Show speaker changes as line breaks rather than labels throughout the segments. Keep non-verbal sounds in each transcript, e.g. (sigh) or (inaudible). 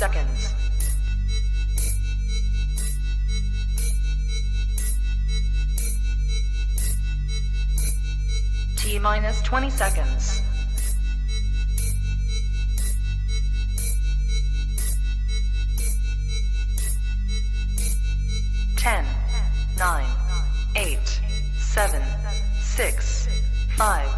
seconds. T minus 20 seconds. Ten, nine, eight, seven, six, five,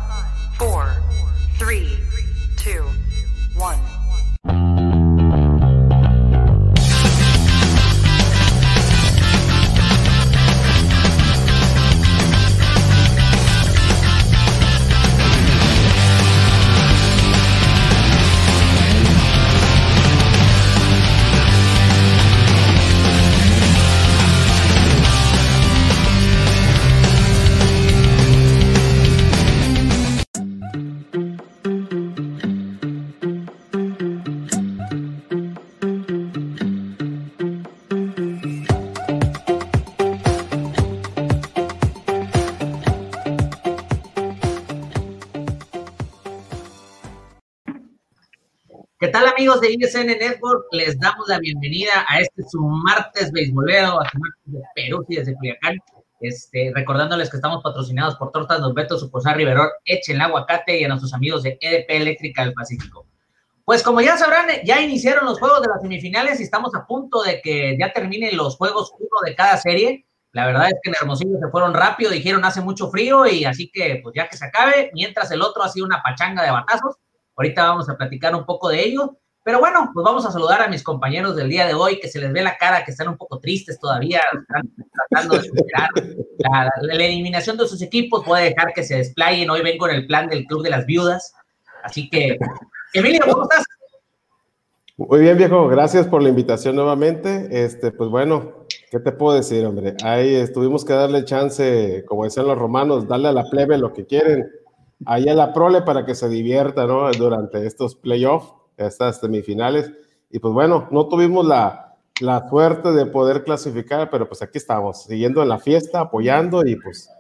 amigos de ISN Network? Les damos la bienvenida a este su martes beisbolero, a su martes de Perú y desde Culiacán. Este, recordándoles que estamos patrocinados por Tortas Don Beto, Sucursal Riverón, Echen el Aguacate y a nuestros amigos de EDP Eléctrica del Pacífico. Pues como ya sabrán, ya iniciaron los juegos de las semifinales y estamos a punto de que ya terminen los juegos uno de cada serie. La verdad es que en Hermosillo se fueron rápido, dijeron hace mucho frío y así que pues ya que se acabe, mientras el otro ha sido una pachanga de batazos. Ahorita vamos a platicar un poco de ello. Pero bueno, pues vamos a saludar a mis compañeros del día de hoy, que se les ve la cara, que están un poco tristes todavía, están tratando de superar la, la- la eliminación de sus equipos, puede dejar que se desplayen. Hoy vengo en el plan del Club de las Viudas. Así que, Emilio, ¿cómo estás?
Muy bien, viejo, gracias por la invitación nuevamente. Este, pues bueno, ¿qué te puedo decir, hombre? Ahí tuvimos que darle chance, como decían los romanos, darle a la plebe lo que quieren, ahí a la prole para que se divierta, ¿no? Durante estos playoffs, estas semifinales. Y pues bueno, no tuvimos la, la suerte de poder clasificar, pero pues aquí estamos, siguiendo en la fiesta, apoyando y pues,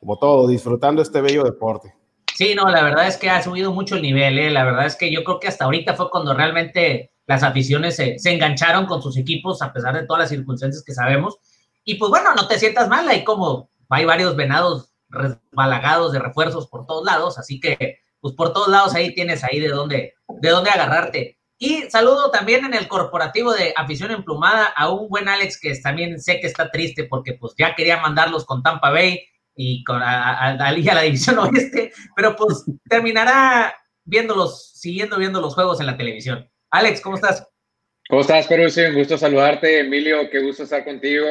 como todo, disfrutando este bello deporte.
Sí, no, la verdad es que ha subido mucho el nivel, ¿eh? La verdad es que yo creo que hasta ahorita fue cuando realmente las aficiones se, se engancharon con sus equipos, a pesar de todas las circunstancias que sabemos. Y pues bueno, no te sientas mal, hay como, hay varios venados resbalagados de refuerzos por todos lados, así que pues por todos lados ahí tienes ahí de dónde, de dónde agarrarte. Y saludo también en el corporativo de afición emplumada a un buen Alex que también sé que está triste porque pues ya quería mandarlos con Tampa Bay y con a, a, a, (laughs) a la división oeste, pero pues (laughs) terminará viéndolos, siguiendo viendo los juegos en la televisión. Alex, ¿cómo estás?
¿Cómo estás, Peruzzi? Un gusto saludarte. Emilio, qué gusto estar contigo.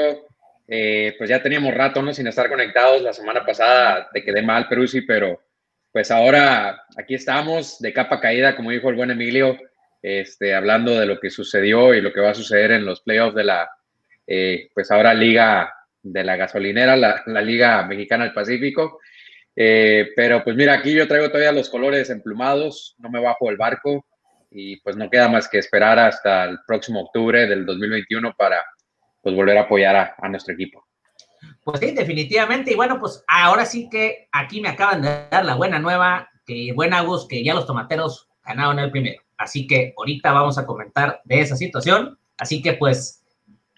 Eh, pues ya teníamos rato, ¿no? Sin estar conectados. La semana pasada te quedé mal, Peruzzi, pero pues ahora aquí estamos de capa caída, como dijo el buen Emilio, este, hablando de lo que sucedió y lo que va a suceder en los playoffs de la, eh, pues ahora Liga de la Gasolinera, la, la Liga Mexicana del Pacífico. Eh, pero pues mira, aquí yo traigo todavía los colores emplumados, no me bajo el barco y pues no queda más que esperar hasta el próximo octubre del 2021 para pues volver a apoyar a, a nuestro equipo.
Pues sí, definitivamente. Y bueno, pues ahora sí que aquí me acaban de dar la buena nueva, que buen Agus, que ya los tomateros ganaron el primero. Así que ahorita vamos a comentar de esa situación. Así que pues,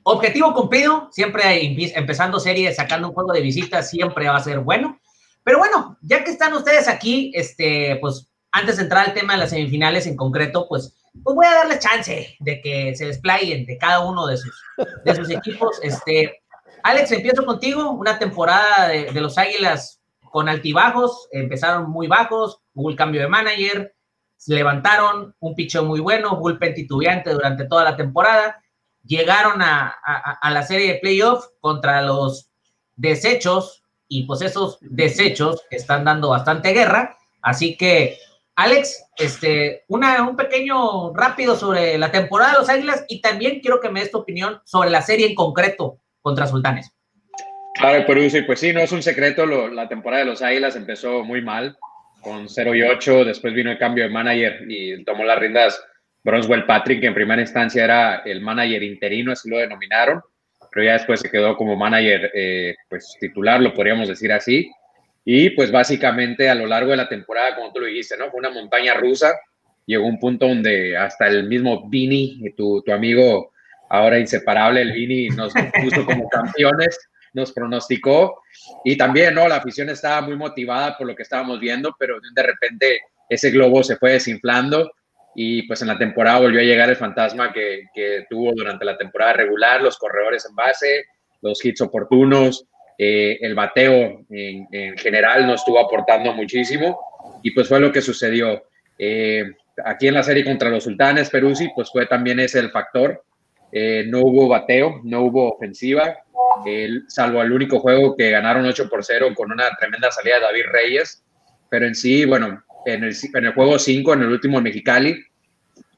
objetivo cumplido, siempre empezando serie, sacando un juego de visitas, siempre va a ser bueno. Pero bueno, ya que están ustedes aquí, este, pues antes de entrar al tema de las semifinales en concreto, pues, pues voy a darles chance de que se desplayen de cada uno de sus, de sus equipos. Este, Alex, empiezo contigo. Una temporada de, los Águilas con altibajos. Empezaron muy bajos, hubo el cambio de manager, se levantaron un picheo muy bueno, bullpen titubeante durante toda la temporada. Llegaron a la serie de playoff contra los desechos y pues esos desechos están dando bastante guerra. Así que, Alex, este, una, un pequeño rápido sobre la temporada de los Águilas y también quiero que me des tu opinión sobre la serie en concreto contra Sultanes.
Claro, Perú, sí, pues sí, no es un secreto, la temporada de los Águilas empezó muy mal, con 0 y 8, después vino el cambio de manager y tomó las riendas Bronswell Patrick, que en primera instancia era el manager interino, así lo denominaron, pero ya después se quedó como manager eh, pues titular, lo podríamos decir así, y pues básicamente a lo largo de la temporada, como tú lo dijiste, ¿no? Fue una montaña rusa, llegó un punto donde hasta el mismo Vini, tu, tu amigo ahora inseparable, el Vini, nos puso como (laughs) campeones, nos pronosticó. Y también, ¿no? La afición estaba muy motivada por lo que estábamos viendo, pero de repente ese globo se fue desinflando y pues en la temporada volvió a llegar el fantasma que, que tuvo durante la temporada regular, los corredores en base, los hits oportunos, eh, el bateo en, en, general nos estuvo aportando muchísimo y pues fue lo que sucedió. Eh, aquí en la serie contra los Sultanes, Peruzzi, pues fue también ese el factor. Eh, no hubo bateo, no hubo ofensiva, salvo el único juego que ganaron 8 por 0 con una tremenda salida de David Reyes. Pero en sí, bueno, en el, en el juego 5, en el último en Mexicali,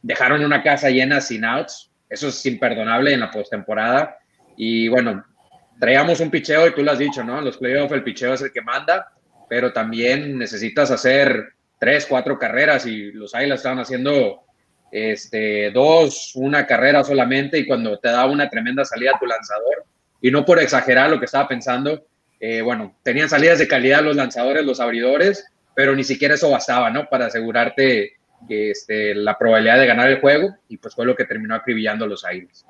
dejaron una casa llena sin outs. Eso es imperdonable en la postemporada. Y bueno, traíamos un picheo y tú lo has dicho, ¿no? En los playoffs el picheo es el que manda, pero también necesitas hacer tres, cuatro carreras y los Águilas estaban haciendo este, dos, una carrera solamente y cuando te da una tremenda salida a tu lanzador, y no por exagerar lo que estaba pensando, eh, bueno, tenían salidas de calidad los lanzadores, los abridores, pero ni siquiera eso bastaba, ¿no? Para asegurarte este, la probabilidad de ganar el juego y pues fue lo que terminó acribillando los Aires.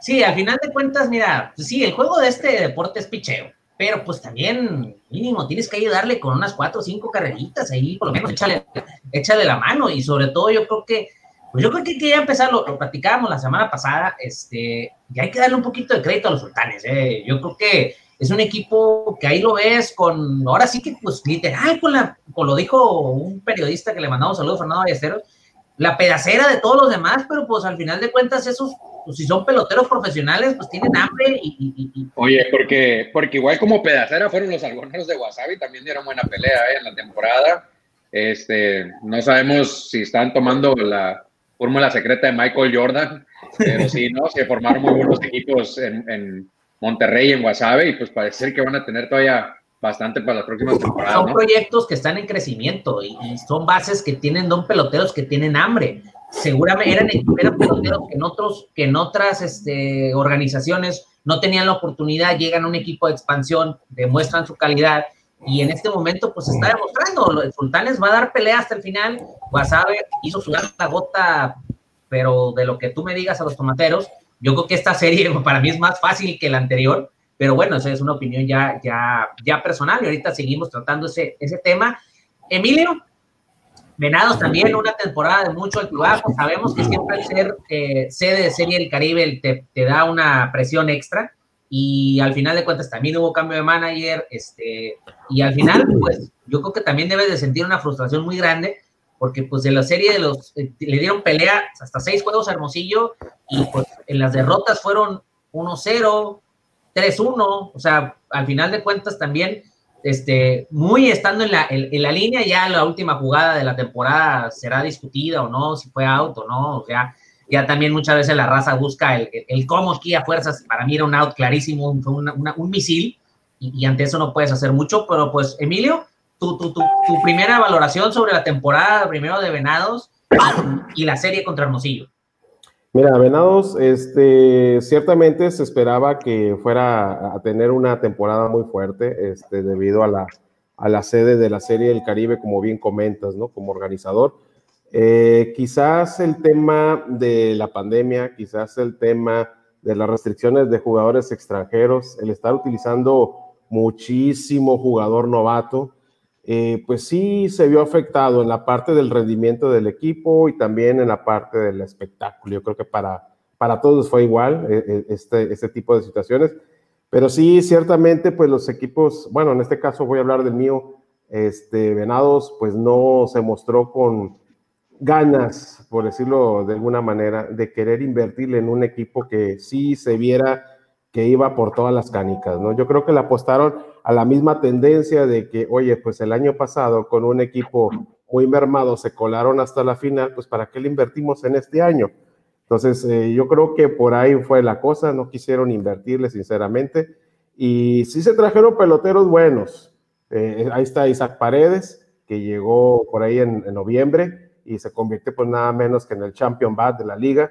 Sí, al final de cuentas, mira, pues sí, el juego de este deporte es picheo, pero pues también mínimo tienes que ayudarle con unas cuatro o cinco carreritas ahí, por lo menos échale, échale la mano y sobre todo yo creo que pues yo creo que hay que ya empezar, lo, platicábamos la semana pasada, este, y hay que darle un poquito de crédito a los sultanes. Eh. Yo creo que es un equipo que ahí lo ves con, ahora sí que pues literal, con la, con lo dijo un periodista que le mandamos saludos, Fernando Ballesteros, la pedacera de todos los demás, pero pues al final de cuentas esos, pues si son peloteros profesionales, pues tienen hambre y
Oye, porque, porque igual como pedacera fueron los algoneros de Wasabi, también dieron buena pelea eh, en la temporada. Este, no sabemos si están tomando la, fórmula secreta de Michael Jordan, pero sí, ¿no? Se formaron muy buenos equipos en, en Monterrey, en Guasave, y pues parece que van a tener todavía bastante para las próximas temporadas.
Son ¿no? proyectos que están en crecimiento y, y, son bases que tienen don peloteros que tienen hambre. Seguramente eran, eran peloteros que en, otros, que en otras este, organizaciones no tenían la oportunidad, llegan a un equipo de expansión, demuestran su calidad y en este momento pues está demostrando, el Sultanes va a dar pelea hasta el final, Guasave hizo su la gota, pero de lo que tú me digas a los tomateros, yo creo que esta serie (laughs) para mí es más fácil que la anterior, pero bueno, esa es una opinión ya, ya, ya personal y ahorita seguimos tratando ese, ese tema. Emilio, Venados también, una temporada de mucho altibajo, sabemos que siempre el ser eh, sede de Serie del Caribe te, te da una presión extra, y al final de cuentas también hubo cambio de manager, este, y al final, pues, yo creo que también debes de sentir una frustración muy grande, porque pues de la serie de los, eh, le dieron pelea hasta seis juegos a Hermosillo, y pues en las derrotas fueron 1-0, 3-1, o sea, al final de cuentas también, este, muy estando en la, en, la línea, ya la última jugada de la temporada será discutida o no, si fue out o no, o sea, ya también muchas veces la raza busca el, el, el cómo aquí a fuerzas. Para mí era un out clarísimo, una, un misil y, ante eso no puedes hacer mucho. Pero pues, Emilio, tu, tu, tu, tu primera valoración sobre la temporada primero de Venados y la serie contra Hermosillo.
Mira, Venados, este, ciertamente se esperaba que fuera a tener una temporada muy fuerte, este, debido a la, a la sede de la Serie del Caribe, como bien comentas, ¿no? Como organizador eh, quizás el tema de la pandemia, quizás el tema de las restricciones de jugadores extranjeros, el estar utilizando muchísimo jugador novato, eh, pues sí se vio afectado en la parte del rendimiento del equipo y también en la parte del espectáculo. Yo creo que para, para todos fue igual eh, este, este tipo de situaciones, pero sí, ciertamente, pues los equipos, bueno, en este caso voy a hablar del mío, este, Venados, pues no se mostró con ganas, por decirlo de alguna manera, de querer invertirle en un equipo que sí se viera que iba por todas las canicas, ¿no? Yo creo que le apostaron a la misma tendencia de que, oye, pues el año pasado con un equipo muy mermado se colaron hasta la final, pues ¿para qué le invertimos en este año? Entonces, eh, yo creo que por ahí fue la cosa, no quisieron invertirle, sinceramente, y sí se trajeron peloteros buenos. Eh, ahí está Isaac Paredes, que llegó por ahí en, en noviembre, y se convierte pues nada menos que en el champion bat de la liga.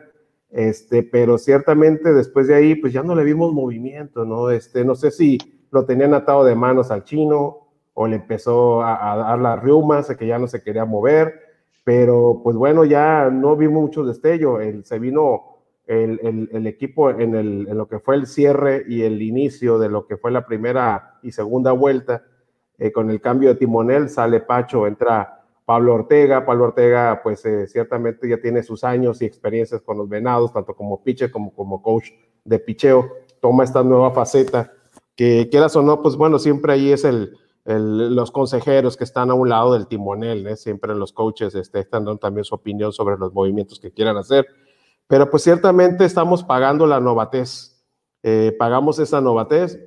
Este, pero ciertamente después de ahí pues ya no le vimos movimiento, ¿no? Este, no sé si lo tenían atado de manos al chino o le empezó a, a dar las riumas que ya no se quería mover, pero pues bueno, ya no vi mucho destello, el, se vino el, el, equipo en, lo que fue el cierre y el inicio de lo que fue la primera y segunda vuelta, eh, con el cambio de timonel, sale Pacho, entra Pablo Ortega, Pablo Ortega pues eh, ciertamente ya tiene sus años y experiencias con los venados, tanto como pitcher como como coach de picheo, toma esta nueva faceta, que quieras o no, pues bueno, siempre ahí es el, los consejeros que están a un lado del timonel, ¿eh? siempre los coaches este, están dando también su opinión sobre los movimientos que quieran hacer. Pero pues ciertamente estamos pagando la novatez. Eh, pagamos esa novatez,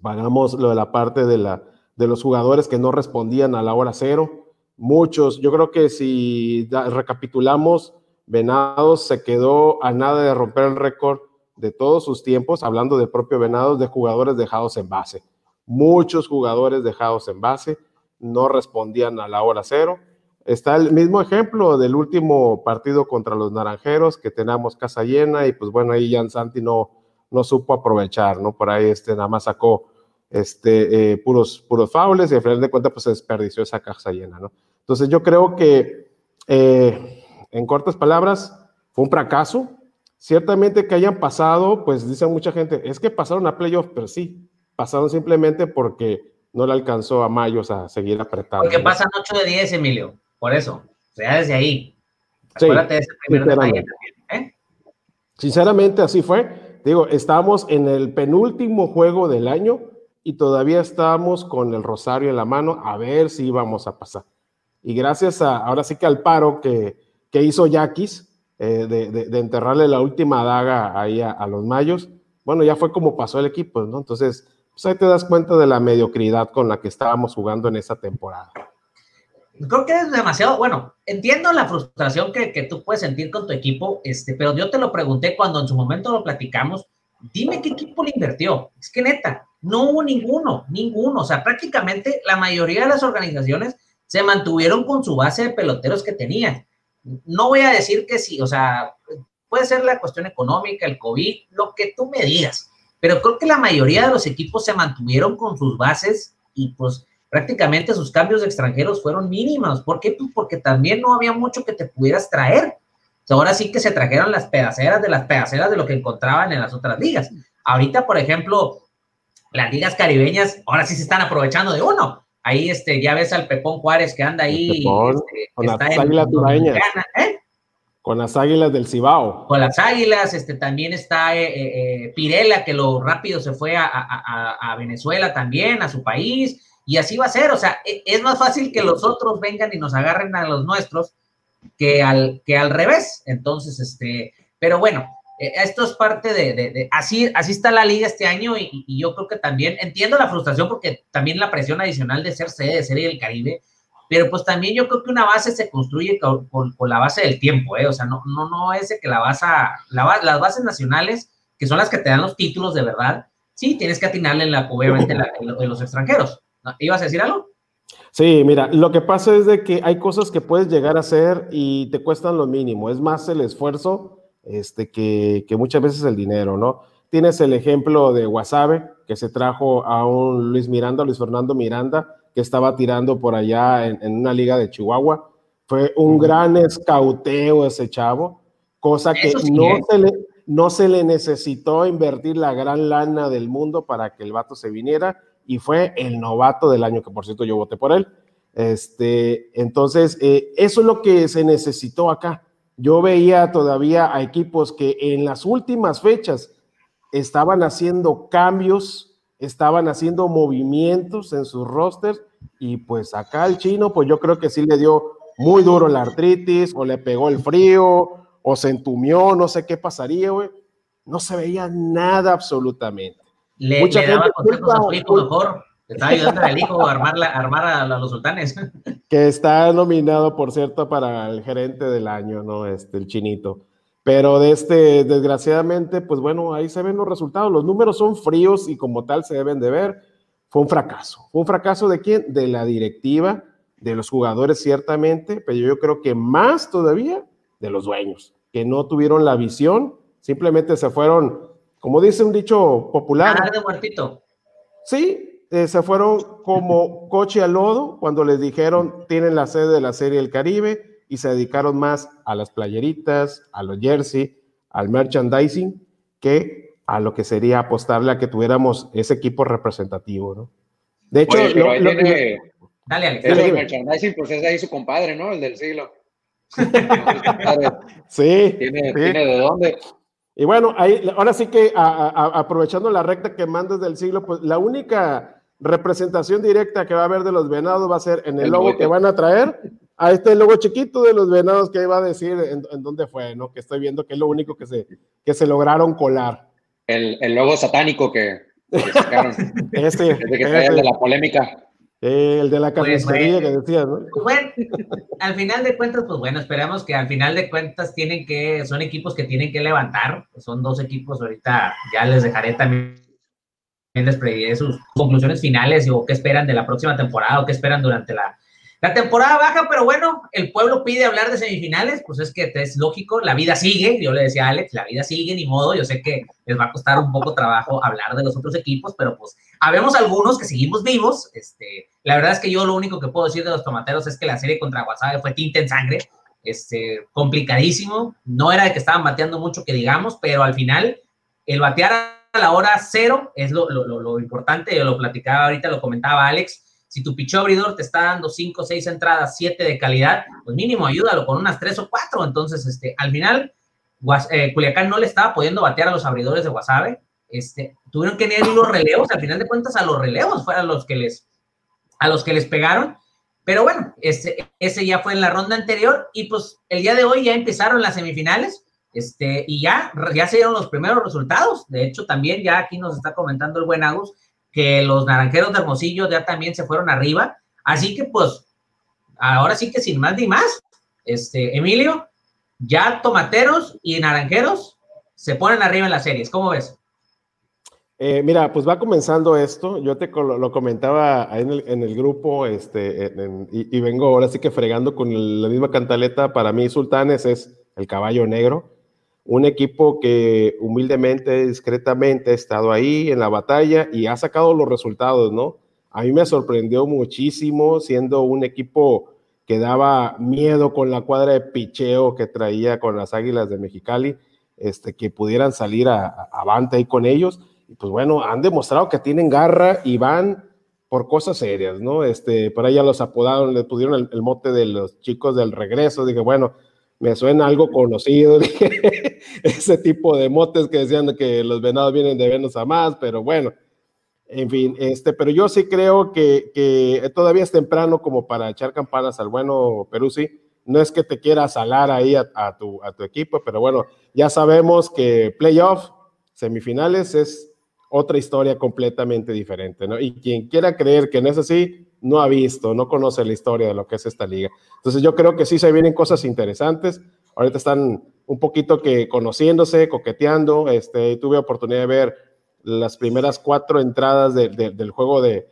pagamos lo de la parte de, la, de los jugadores que no respondían a la hora cero. Muchos, yo creo que si recapitulamos, Venados se quedó a nada de romper el récord de todos sus tiempos, hablando del propio Venados, de jugadores dejados en base. Muchos jugadores dejados en base no respondían a la hora cero Está el mismo ejemplo del último partido contra los Naranjeros, que teníamos casa llena y pues bueno, ahí Jan Santi no, no supo aprovechar, ¿no? Por ahí este, nada más sacó este, eh, puros, puros faules y al final de cuentas pues se desperdició esa casa llena, ¿no? Entonces yo creo que, eh, en cortas palabras, fue un fracaso. Ciertamente que hayan pasado, pues dice mucha gente, es que pasaron a playoff, pero sí, pasaron simplemente porque no le alcanzó a Mayos a seguir apretando.
Porque pasan 8 de 10, Emilio. Por eso, o sea, desde ahí. Acuérdate de ese primer detalle
¿eh? Sinceramente, así fue. Digo, estamos en el penúltimo juego del año y todavía estamos con el rosario en la mano a ver si íbamos a pasar. Y gracias a, ahora sí que al paro que, que hizo Yaquis, eh, de, de, enterrarle la última daga ahí a, a, los mayos, bueno, ya fue como pasó el equipo, ¿no? Entonces, pues ahí te das cuenta de la mediocridad con la que estábamos jugando en esa temporada
creo que es demasiado, bueno, entiendo la frustración que, que, tú puedes sentir con tu equipo, este, pero yo te lo pregunté cuando en su momento lo platicamos, dime qué equipo le invirtió. Es que neta, no hubo ninguno, ninguno. O sea, prácticamente la mayoría de las organizaciones se mantuvieron con su base de peloteros que tenían. No voy a decir que sí, o sea, puede ser la cuestión económica, el COVID, lo que tú me digas, pero creo que la mayoría de los equipos se mantuvieron con sus bases y pues prácticamente sus cambios extranjeros fueron mínimos. ¿Por qué? Pues porque también no había mucho que te pudieras traer. ahora sí que se trajeron las pedaceras de las pedaceras de lo que encontraban en las otras ligas. Ahorita, por ejemplo, las ligas caribeñas ahora sí se están aprovechando de uno. Ahí este, ya ves al Pepón Juárez que anda ahí.
Este, con las águilas ¿eh? Con las águilas del Cibao.
Con las águilas, este, también está eh, eh, Pirela, que lo rápido se fue a, a Venezuela también, a su país y así va a ser, o sea, e, es más fácil que los otros vengan y nos agarren a los nuestros que al, que al revés. Entonces, este, pero bueno, esto es parte de, así, así está la liga este año y, yo creo que también entiendo la frustración porque también la presión adicional de ser sede de Serie del Caribe, pero pues también yo creo que una base se construye con, la base del tiempo, ¿eh? O sea, no, no, no es de que la base, la, las bases nacionales, que son las que te dan los títulos de verdad, sí, tienes que atinarle en la, obviamente en los extranjeros. ¿Ibas a decir algo?
Sí, mira, lo que pasa es de que hay cosas que puedes llegar a hacer y te cuestan lo mínimo. Es más el esfuerzo este, que, que muchas veces el dinero, ¿no? Tienes el ejemplo de Wasabe, que se trajo a un Luis Miranda, Luis Fernando Miranda, que estaba tirando por allá en, en una liga de Chihuahua. Fue un gran escauteo ese chavo, cosa que no, ¿eh? se le, no se le necesitó invertir la gran lana del mundo para que el vato se viniera y fue el novato del año, que por cierto yo voté por él. Este, entonces, eh, eso es lo que se necesitó acá. Yo veía todavía a equipos que en las últimas fechas estaban haciendo cambios, estaban haciendo movimientos en sus rosters y pues acá el chino, pues yo creo que sí le dio muy duro la artritis o le pegó el frío o se entumió, no sé qué pasaría, güey. No se veía nada absolutamente.
Le, Mucha le daba consejos a su hijo Estaba ayudando al hijo a armar, la, armar a, los sultanes. (laughs)
Que está nominado, por cierto, para el gerente del año, ¿no? Este, el chinito. Pero de este, desgraciadamente, pues bueno, ahí se ven los resultados. Los números son fríos y como tal se deben de ver. Fue un fracaso. ¿Fue un fracaso de quién? De la directiva, de los jugadores ciertamente, pero yo creo que más todavía de los dueños, que no tuvieron la visión, simplemente se fueron como dice un dicho popular.
Ah, de muertito.
Sí, eh, se fueron como coche al lodo cuando les dijeron tienen la sede de la Serie del Caribe, y se dedicaron más a las playeritas, a los jersey, al merchandising, que a lo que sería apostarle a que tuviéramos ese equipo representativo, ¿no?
De hecho, lo, tiene,
dale, Alex.
El merchandising, pues es ahí su compadre, ¿no? El del siglo. (laughs)
sí,
¿Tiene, ¿Tiene de dónde?
Y bueno, ahí, ahora sí que aprovechando la recta que mandas del siglo, pues la única representación directa que va a haber de los venados va a ser en el, logo que van a traer. Ahí está el logo chiquito de los venados que iba a decir en, dónde fue, ¿no? Que estoy viendo que es lo único que se, que se lograron colar.
El, el logo satánico que, sacaron. (laughs) este, Desde que este. de la polémica.
Eh, el de la pues, carnicería que decías, ¿no?
Bueno, al final de cuentas, pues bueno, esperamos que al final de cuentas tienen que, son equipos que tienen que levantar, son dos equipos, ahorita ya les dejaré también les pediré sus conclusiones finales o qué esperan de la próxima temporada o qué esperan durante la, la temporada baja, pero bueno, el pueblo pide hablar de semifinales, pues es que es lógico, la vida sigue, yo le decía a Alex, la vida sigue, ni modo, yo sé que les va a costar un poco trabajo hablar de los otros equipos, pero pues habemos algunos que seguimos vivos, este, la verdad es que yo lo único que puedo decir de los tomateros es que la serie contra Guasave fue tinta en sangre, este, complicadísimo, no era de que estaban bateando mucho que digamos, pero al final el batear la hora cero es lo, importante, yo lo platicaba ahorita, lo comentaba Alex, si tu pichó abridor te está dando 5 o 6 entradas, 7 de calidad, pues mínimo ayúdalo con unas 3 o 4. Entonces, este, al final, eh, Culiacán no le estaba pudiendo batear a los abridores de Guasave. Este, tuvieron que tener los relevos, al final de cuentas, a los relevos fueron los que les, a los que les pegaron. Pero bueno, ese, ese ya fue en la ronda anterior y pues el día de hoy ya empezaron las semifinales. Este, y ya, ya se dieron los primeros resultados. De hecho, también ya aquí nos está comentando el buen Agus que los naranjeros de Hermosillo ya también se fueron arriba. Así que pues, ahora sí que sin más ni más, este, Emilio, ya tomateros y naranjeros se ponen arriba en las series. ¿Cómo ves?
Eh, mira, pues va comenzando esto. Yo te lo, comentaba en el, en el, grupo este, y, y, vengo ahora sí que fregando con la misma cantaleta. Para mí, Sultanes es el caballo negro un equipo que humildemente, discretamente ha estado ahí en la batalla y ha sacado los resultados, ¿no? A mí me sorprendió muchísimo siendo un equipo que daba miedo con la cuadra de picheo que traía con las Águilas de Mexicali, este, que pudieran salir a, avante ahí con ellos. Y pues bueno, han demostrado que tienen garra y van por cosas serias, ¿no? Este, por ahí ya los apodaron, le pusieron el, el mote de los chicos del regreso. Dije, bueno, me suena algo conocido, (laughs) ese tipo de motes que decían que los venados vienen de Venus a más, pero bueno, en fin, este, pero yo sí creo que, que todavía es temprano como para echar campanas al bueno Peruzzi. No es que te quieras salar ahí a, a, tu, a tu equipo, pero bueno, ya sabemos que playoff, semifinales es otra historia completamente diferente, ¿no? Y quien quiera creer que no es así, no ha visto, no conoce la historia de lo que es esta liga. Entonces yo creo que sí se vienen cosas interesantes. Ahorita están un poquito que conociéndose, coqueteando. Este, tuve oportunidad de ver las primeras cuatro entradas del juego de,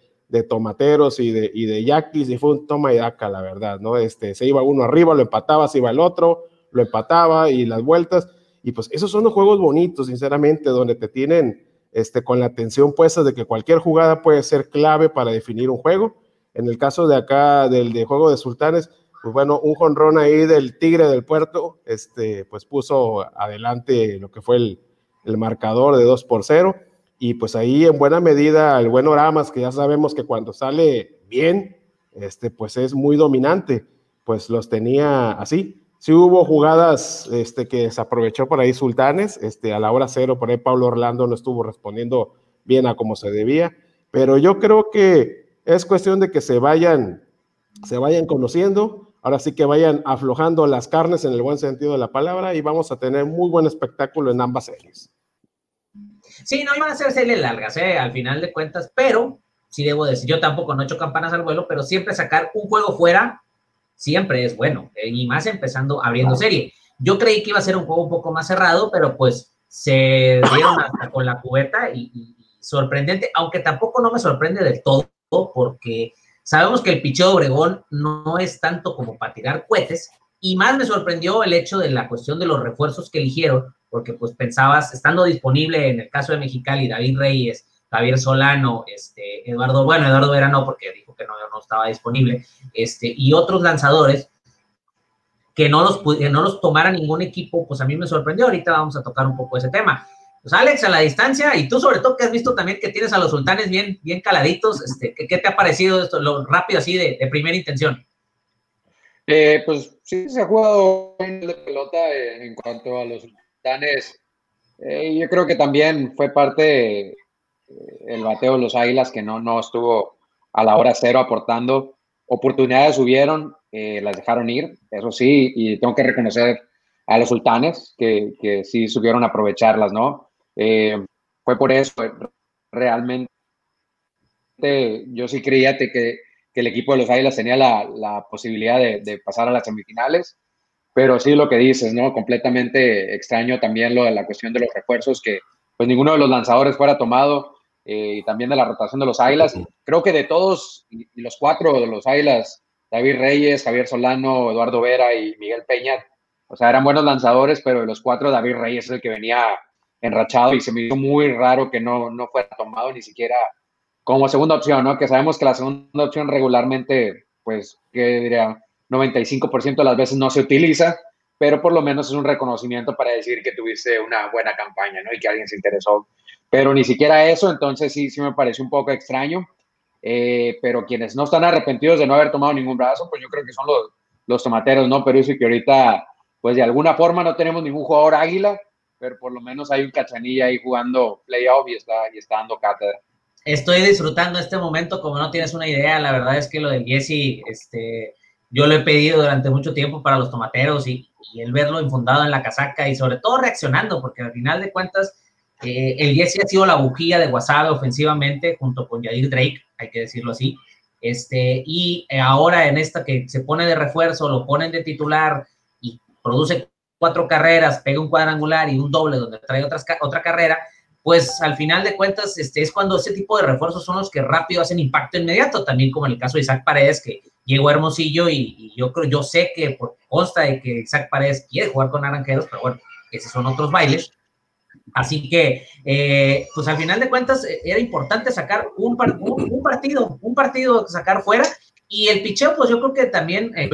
tomateros y de, y de yaquis y fue un toma y daca, la verdad, ¿no? Este, se iba uno arriba, lo empataba, se iba el otro, lo empataba y las vueltas. Y pues esos son los juegos bonitos, sinceramente, donde te tienen este, con la atención puesta de que cualquier jugada puede ser clave para definir un juego. En el caso de acá del de juego de Sultanes, pues bueno, un jonrón ahí del Tigre del Puerto, este, pues puso adelante lo que fue el, el marcador de 2 por 0. Y pues ahí en buena medida el buen Oramas, que ya sabemos que cuando sale bien, este, pues es muy dominante, pues los tenía así sí hubo jugadas este, que se aprovechó por ahí Sultanes, este, a la hora cero, por ahí Pablo Orlando no estuvo respondiendo bien a como se debía, pero yo creo que es cuestión de que se vayan, se vayan conociendo, ahora sí que vayan aflojando las carnes en el buen sentido de la palabra y vamos a tener muy buen espectáculo en ambas series.
Sí, no van a ser series largas, ¿eh? al final de cuentas, pero sí debo decir, yo tampoco no he hecho campanas al vuelo, pero siempre sacar un juego fuera siempre es bueno, eh, y más empezando abriendo serie. Yo creí que iba a ser un juego un poco más cerrado, pero pues se dieron hasta con la cubeta y, sorprendente, aunque tampoco no me sorprende del todo, porque sabemos que el picheo de Obregón no es tanto como para tirar cohetes, y más me sorprendió el hecho de la cuestión de los refuerzos que eligieron, porque pues pensabas, estando disponible en el caso de Mexicali, David Reyes, Javier Solano, este, Eduardo, bueno, Eduardo Vera no, porque dijo que no, estaba disponible, este, y otros lanzadores, que no los, no los tomara ningún equipo, pues a mí me sorprendió. Ahorita vamos a tocar un poco ese tema. Pues Alex, a la distancia, y tú sobre todo que has visto también que tienes a los sultanes bien, bien caladitos, este, ¿qué, te ha parecido esto, lo rápido así de, primera intención?
Eh, pues sí, se ha jugado de pelota en cuanto a los sultanes. Eh, yo creo que también fue parte eh, el bateo de los Águilas que no, no estuvo a la hora cero aportando. Oportunidades subieron, las dejaron ir, eso sí, y tengo que reconocer a los sultanes que, que sí supieron aprovecharlas, ¿no? Eh, fue por eso, eh, realmente yo sí creía que, que, el equipo de los Águilas tenía la, la posibilidad de, de, pasar a las semifinales, pero sí lo que dices, ¿no? Completamente extraño también lo de la cuestión de los refuerzos, que pues ninguno de los lanzadores fuera tomado, eh, y también de la rotación de los Águilas. Creo que de todos, los cuatro de los Águilas, David Reyes, Javier Solano, Eduardo Vera y Miguel Peña, o sea, eran buenos lanzadores, pero de los cuatro, David Reyes es el que venía enrachado y se me hizo muy raro que no, no fuera tomado ni siquiera como segunda opción, ¿no? Que sabemos que la segunda opción regularmente, pues, que diría, 95% de las veces no se utiliza, pero por lo menos es un reconocimiento para decir que tuviste una buena campaña, ¿no? Y que alguien se interesó. Pero ni siquiera eso, entonces sí, sí me parece un poco extraño. Eh, pero quienes no están arrepentidos de no haber tomado ningún brazo, pues yo creo que son los, los tomateros, ¿no? Pero sí que ahorita, pues de alguna forma no tenemos ningún jugador águila, pero por lo menos hay un cachanilla ahí jugando playoff y está, y está dando cátedra.
Estoy disfrutando este momento como no tienes una idea. La verdad es que lo del Jesse, este, yo lo he pedido durante mucho tiempo para los tomateros y, y el verlo infundado en la casaca y sobre todo reaccionando, porque al final de cuentas eh, el Jesse ha sido la bujía de Wasabe ofensivamente junto con Yadir Drake, hay que decirlo así. Este, y ahora en esta que se pone de refuerzo, lo ponen de titular y produce cuatro carreras, pega un cuadrangular y un doble donde trae otras, otra carrera, pues al final de cuentas este, es cuando ese tipo de refuerzos son los que rápido hacen impacto inmediato, también como en el caso de Isaac Paredes, que llegó a Hermosillo y, yo creo, yo sé que por consta de que Isaac Paredes quiere jugar con Naranjeros, pero bueno, esos son otros bailes. Así que, eh, pues al final de cuentas eh, era importante sacar un, un, partido, un partido sacar fuera. Y el picheo, pues yo creo que también eh,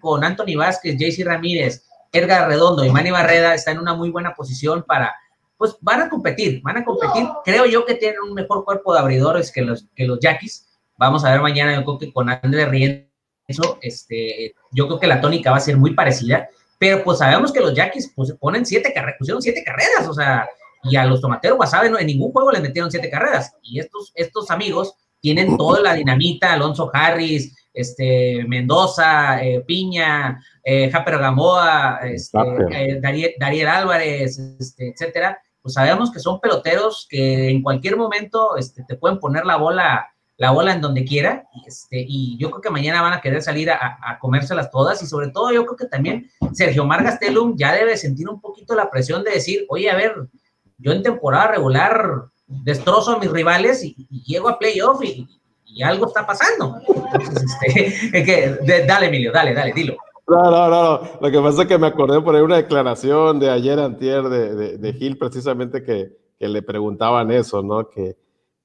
con Anthony Vázquez, JC Ramírez, Edgar Redondo y Manny Barreda está en una muy buena posición para, pues van a competir, van a competir. Creo yo que tienen un mejor cuerpo de abridores que los, que los Yaquis. Vamos a ver mañana, yo creo que con Andrés Rienzo, este, yo creo que la tónica va a ser muy parecida, pero pues sabemos que los Yaquis pues, ponen siete carreras, pusieron siete carreras, o sea, y a los tomateros Wasabe no, en ningún juego le metieron siete carreras. Y estos, estos amigos tienen toda la dinamita, Alonso Harris, este, Mendoza, eh, Piña, eh, Japer Gamboa, este, eh, Dariel, Álvarez, este, etcétera, pues sabemos que son peloteros que en cualquier momento este, te pueden poner la bola, la bola en donde quiera, este, y yo creo que mañana van a querer salir a, a comérselas todas, y sobre todo yo creo que también Sergio Margastelum ya debe sentir un poquito la presión de decir, oye, a ver, yo en temporada regular destrozo a mis rivales y llego a playoff y, y algo está pasando. este, dale, Emilio, dale, dale, dilo.
No, no, no, Lo que pasa es que me acordé por ahí una declaración de ayer antier de, de, Gil, precisamente que, que, le preguntaban eso, ¿no? Que,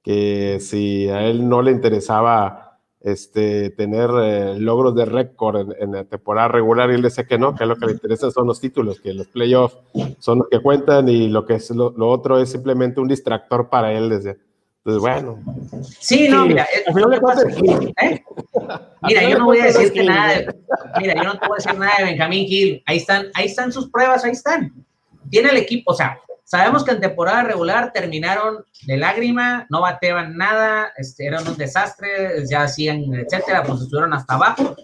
que si a él no le interesaba este, tener eh, logros de récord en, la temporada regular y él decía que no, que lo que le interesa son los títulos, que los playoffs son los que cuentan y lo que es lo, lo otro es simplemente un distractor para él desde pues bueno.
Sí, no, mira, ¿eh? Mira, yo no voy a decirte nada de, mira, yo no te voy a decir nada de Benjamín Gil. Ahí están, ahí están sus pruebas, ahí están. Tiene el equipo, o sea, sabemos que en temporada regular terminaron de lágrima, no bateaban nada, este, eran un desastre, ya hacían, etcétera, pues estuvieron hasta abajo.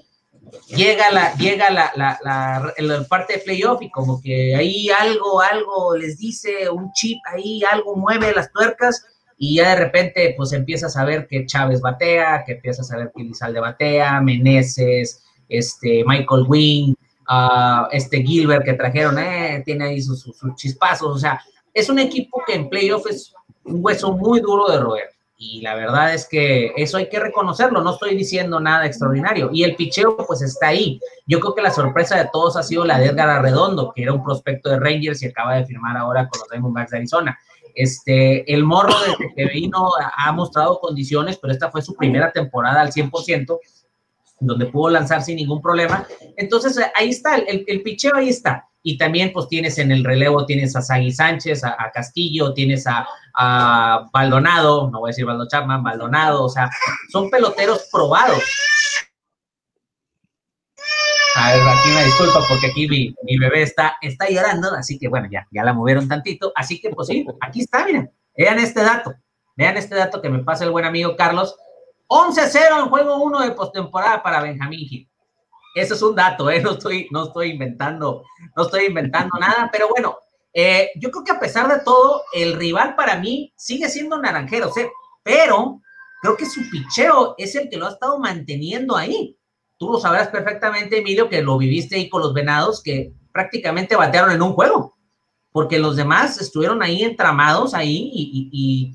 Llega la, llega la, la, la, la parte de playoff y como que ahí algo, algo les dice, un chip ahí, algo mueve las tuercas y ya de repente pues empiezas a ver que Chávez batea, que empiezas a ver que Lizalde batea, Meneses, este, Michael Wing, uh, este Gilbert que trajeron, eh, tiene ahí sus, sus, chispazos, o sea, es un equipo que en playoff es un hueso muy duro de roer. Y la verdad es que eso hay que reconocerlo, no estoy diciendo nada extraordinario. Y el picheo pues está ahí. Yo creo que la sorpresa de todos ha sido la de Edgar Arredondo, que era un prospecto de Rangers y acaba de firmar ahora con los Diamondbacks de Arizona. Este, el morro desde que vino ha mostrado condiciones, pero esta fue su primera temporada al 100%. donde pudo lanzar sin ningún problema. Entonces, ahí está, el, el picheo ahí está. Y también, pues tienes en el relevo, tienes a Sagui Sánchez, a, Castillo, tienes a, a, Baldonado, no voy a decir Baldo Chapman, Baldonado, o sea, son peloteros probados. A ver, aquí me disculpa porque aquí mi, mi, bebé está, está llorando, así que bueno, ya, ya la movieron tantito. Así que, pues sí, aquí está, miren, vean este dato, vean este dato que me pasa el buen amigo Carlos. 11-0 en juego 1 de postemporada para Benjamín Gil. Eso es un dato, ¿eh? no, estoy, no estoy inventando, no estoy inventando (laughs) nada, pero bueno, eh, yo creo que a pesar de todo, el rival para mí sigue siendo Naranjeros, ¿eh? pero creo que su picheo es el que lo ha estado manteniendo ahí. Tú lo sabrás perfectamente, Emilio, que lo viviste ahí con los Venados, que prácticamente batearon en un juego, porque los demás estuvieron ahí entramados ahí y,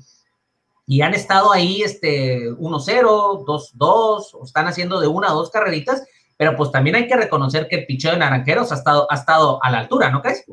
han estado ahí este 1-0, 2-2, están haciendo de una o dos carreritas pero pues también hay que reconocer que el picheo de Naranjeros ha estado, ha estado a la altura, ¿no crees?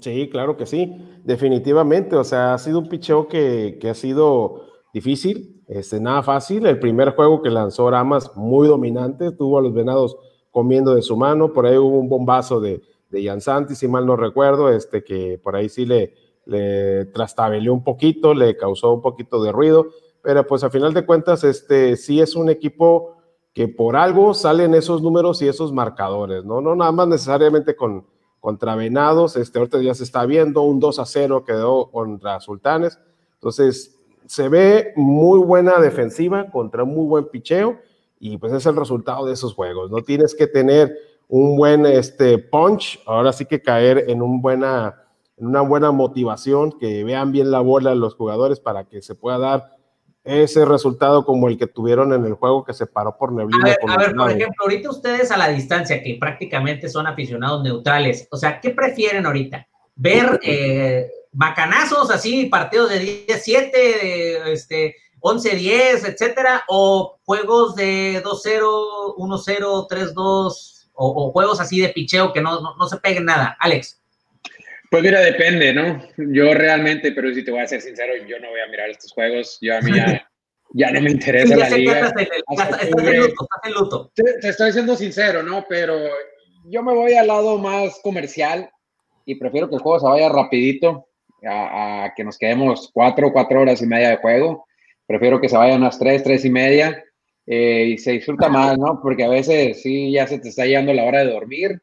Sí, claro que sí, definitivamente. O sea, ha sido un picheo que, que ha sido difícil, este, nada fácil. El primer juego que lanzó Ramas, muy dominante, tuvo a los venados comiendo de su mano. Por ahí hubo un bombazo de, de Yansanti, si mal no recuerdo, este, que por ahí sí le, le trastabeleó un poquito, le causó un poquito de ruido. Pero pues a final de cuentas, este, sí es un equipo que por algo salen esos números y esos marcadores, ¿no? No nada más necesariamente con, contra Venados, este, ahorita ya se está viendo, un 2 a 0 quedó contra Sultanes, entonces se ve muy buena defensiva contra muy buen picheo y pues es el resultado de esos juegos, no tienes que tener un buen este, punch, ahora sí que caer en un buena, en una buena motivación, que vean bien la bola los jugadores para que se pueda dar ese resultado como el que tuvieron en el juego que se paró por neblina.
A ver, por ejemplo, ahorita ustedes a la distancia, que prácticamente son aficionados neutrales, o sea, ¿qué prefieren ahorita? ¿Ver eh, bacanazos así, partidos de 10-7, este, 11-10, etcétera, o juegos de 2-0, 1-0, 3-2, o, juegos así de picheo que no, no se peguen nada? Alex.
Pues mira, depende, ¿no? Yo realmente, pero si te voy a ser sincero, yo no voy a mirar estos juegos. Yo a mí ya, (laughs) no me interesa la liga. Estás en luto, en luto. Te, estoy siendo sincero, ¿no? Pero yo me voy al lado más comercial y prefiero que el juego se vaya rapidito a, que nos quedemos cuatro, cuatro horas y media de juego. Prefiero que se vayan unas tres, tres y media eh, y se disfruta más, ¿no? Porque a veces sí ya se te está llegando la hora de dormir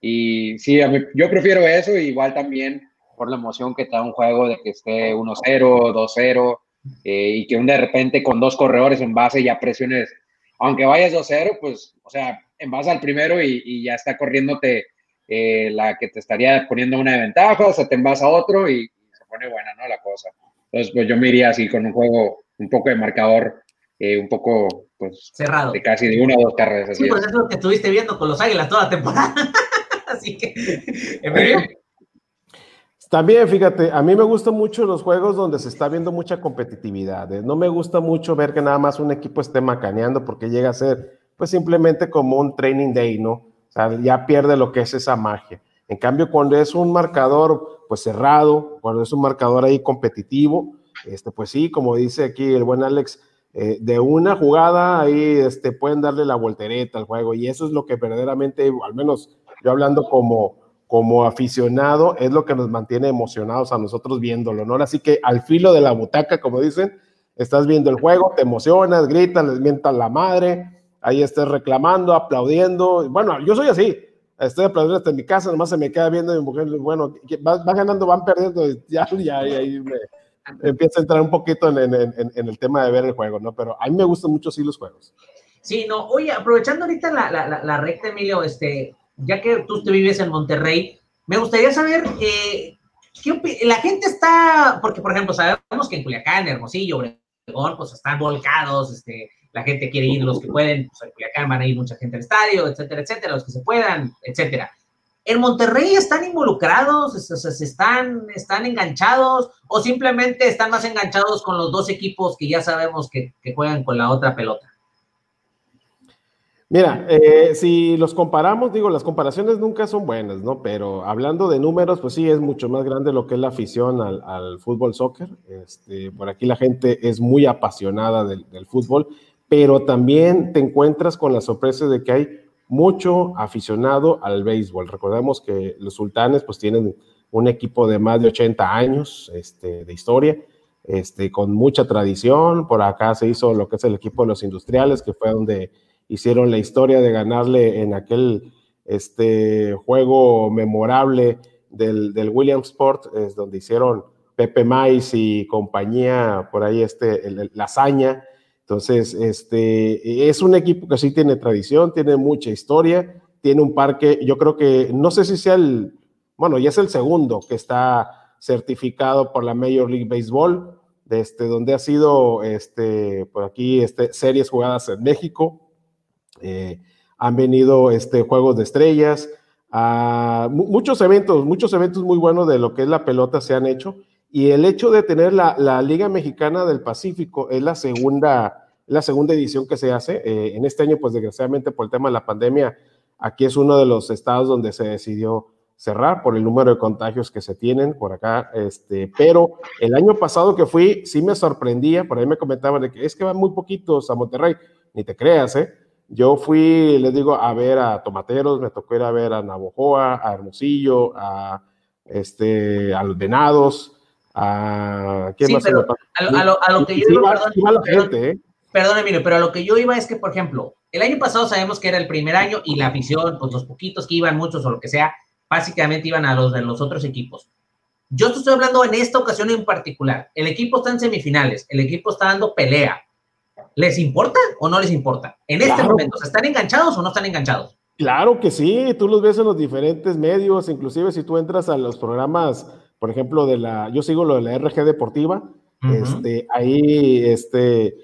y sí, yo prefiero eso, igual también por la emoción que te da un juego de que esté 1-0, 2-0, eh, y que un de repente con dos corredores en base ya presiones, aunque vayas 2-0, pues, o sea, en base al primero y, ya está corriéndote eh, la que te estaría poniendo una ventaja, o sea, te envasa a otro y, se pone buena, ¿no? La cosa. Entonces, pues yo me iría así con un juego, un poco de marcador, eh, un poco, pues,
cerrado.
De casi de una o dos carreras.
Sí, pues eso es lo que estuviste viendo con los Águilas toda la temporada. (laughs) Así que,
También, fíjate, a mí me gustan mucho los juegos donde se está viendo mucha competitividad. ¿eh? No me gusta mucho ver que nada más un equipo esté macaneando porque llega a ser, pues simplemente como un training day, ¿no? O sea, ya pierde lo que es esa magia. En cambio, cuando es un marcador, pues cerrado, cuando es un marcador ahí competitivo, este, pues sí, como dice aquí el buen Alex, eh, de una jugada ahí este, pueden darle la voltereta al juego y eso es lo que verdaderamente, al menos yo hablando como, como aficionado, es lo que nos mantiene emocionados a nosotros viéndolo, ¿no? Así que al filo de la butaca, como dicen, estás viendo el juego, te emocionas, gritas, les mientas la madre, ahí estás reclamando, aplaudiendo. Bueno, yo soy así, estoy aplaudiendo hasta en mi casa, nomás se me queda viendo mi mujer, bueno, van, ganando, van perdiendo, ya, (laughs) ya, ya ahí me empieza a entrar un poquito en, en, en, el tema de ver el juego, ¿no? Pero a mí me gustan mucho sí los juegos.
Sí, no, oye, aprovechando ahorita la, la, la recta, Emilio, este, ya que tú te vives en Monterrey, me gustaría saber, eh, la gente está, porque por ejemplo, sabemos que en Culiacán, Hermosillo, Obregón, pues están volcados, este, la gente quiere ir, los que pueden, pues Culiacán van a ir mucha gente al estadio, etcétera, etcétera, los que se puedan, etcétera. ¿En Monterrey están involucrados, están, están enganchados o simplemente están más enganchados con los dos equipos que ya sabemos que juegan con la otra pelota?
Mira, eh, si los comparamos, digo, las comparaciones nunca son buenas, ¿no? Pero hablando de números, pues sí, es mucho más grande lo que es la afición al, fútbol soccer. Este, por aquí la gente es muy apasionada del, fútbol, pero también te encuentras con la sorpresa de que hay mucho aficionado al béisbol. Recordemos que los sultanes pues tienen un equipo de más de 80 años este, de historia, este, con mucha tradición. Por acá se hizo lo que es el equipo de los industriales, que fue donde hicieron la historia de ganarle en aquel este, juego memorable del, del Williamsport, es donde hicieron Pepe Mais y compañía, por ahí este, la hazaña. Entonces, este, es un equipo que sí tiene tradición, tiene mucha historia, tiene un parque, yo creo que, no sé si sea el, bueno, ya es el segundo que está certificado por la Major League Baseball, este, donde ha sido, este, por aquí, este, series jugadas en México, eh, han venido este, juegos de estrellas, a, muchos eventos, muchos eventos muy buenos de lo que es la pelota se han hecho, y el hecho de tener la, la Liga Mexicana del Pacífico es la segunda, la segunda edición que se hace. Eh, en este año, pues desgraciadamente por el tema de la pandemia, aquí es uno de los estados donde se decidió cerrar por el número de contagios que se tienen por acá, este, pero el año pasado que fui, sí me sorprendía, por ahí me comentaban de que es que van muy poquitos a Monterrey, ni te creas, ¿eh? Yo fui, les digo, a ver a Tomateros, me tocó ir a ver a Navojoa, a Hermosillo, a, este, a los Venados, a...
¿qué más pero a, lo, a, lo, que yo iba, perdón, gente, ¿eh? Emilio, pero a lo que yo iba es que, por ejemplo, el año pasado sabemos que era el primer año y la afición, pues los poquitos que iban, muchos o lo que sea, básicamente iban a los de los otros equipos. Yo estoy hablando en esta ocasión en particular. El equipo está en semifinales, el equipo está dando pelea. ¿Les importa o no les importa? En este momento, ¿están enganchados o no están enganchados?
Claro que sí, tú los ves en los diferentes medios, inclusive si tú entras a los programas, por ejemplo, de la, yo sigo lo de la RG Deportiva, este, ahí este,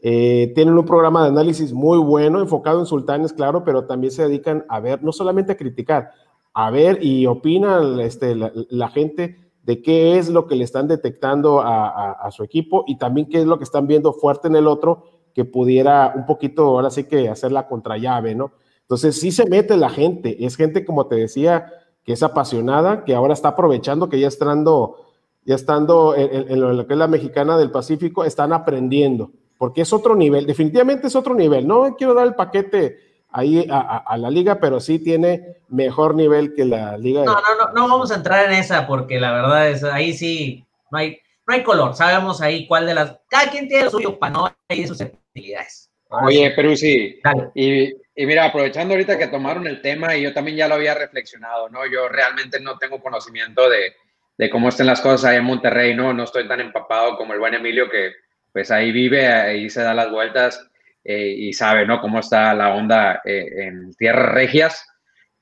eh, tienen un programa de análisis muy bueno, enfocado en sultanes, claro, pero también se dedican a ver, no solamente a criticar, a ver y opina este, la, gente de qué es lo que le están detectando a, su equipo y también qué es lo que están viendo fuerte en el otro que pudiera un poquito ahora sí que hacer la contrallave, ¿no? Entonces sí se mete la gente, es gente como te decía que es apasionada, que ahora está aprovechando que ya estando, ya estando en, lo que es la mexicana del Pacífico, están aprendiendo, porque es otro nivel, definitivamente es otro nivel, no quiero dar el paquete ahí a, la liga, pero sí tiene mejor nivel que la liga.
No, no, no, no vamos a entrar en esa porque la verdad es ahí sí no hay, no hay color. Sabemos ahí cuál de las. Cada quien tiene lo suyo para no hay sus utilidades.
Oye, pero sí. Y, y, mira, aprovechando ahorita que tomaron el tema y yo también ya lo había reflexionado, ¿no? Yo realmente no tengo conocimiento de, de cómo estén las cosas ahí en Monterrey, ¿no? No estoy tan empapado como el buen Emilio que pues ahí vive, ahí se da las vueltas eh, y sabe, ¿no? Cómo está la onda eh, en tierras regias.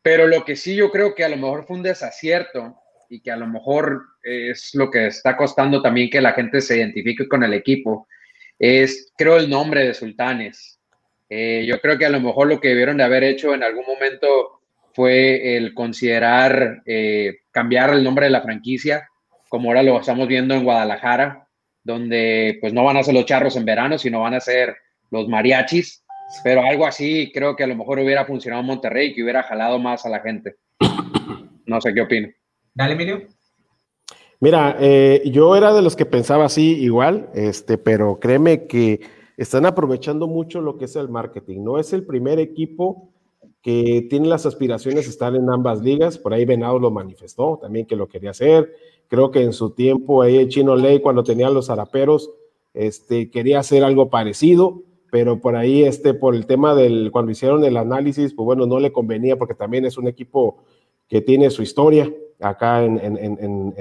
Pero lo que sí yo creo que a lo mejor fue un desacierto y que a lo mejor es lo que está costando también que la gente se identifique con el equipo, es, creo, el nombre de Sultanes. Eh, yo creo que a lo mejor lo que debieron de haber hecho en algún momento fue el considerar cambiar el nombre de la franquicia, como ahora lo estamos viendo en Guadalajara, donde pues no van a ser los charros en verano, sino van a ser los mariachis, pero algo así creo que a lo mejor hubiera funcionado en Monterrey, que hubiera jalado más a la gente. No sé qué opino.
Dale, Emilio.
Mira, eh, yo era de los que pensaba así igual, este, pero créeme que están aprovechando mucho lo que es el marketing. No es el primer equipo que tiene las aspiraciones de estar en ambas ligas. Por ahí Venado lo manifestó también que lo quería hacer. Creo que en su tiempo ahí Chino Ley, cuando tenía los zaraperos, este, quería hacer algo parecido pero por ahí, este, por el tema del, cuando hicieron el análisis, pues bueno, no le convenía porque también es un equipo que tiene su historia acá en, en, en,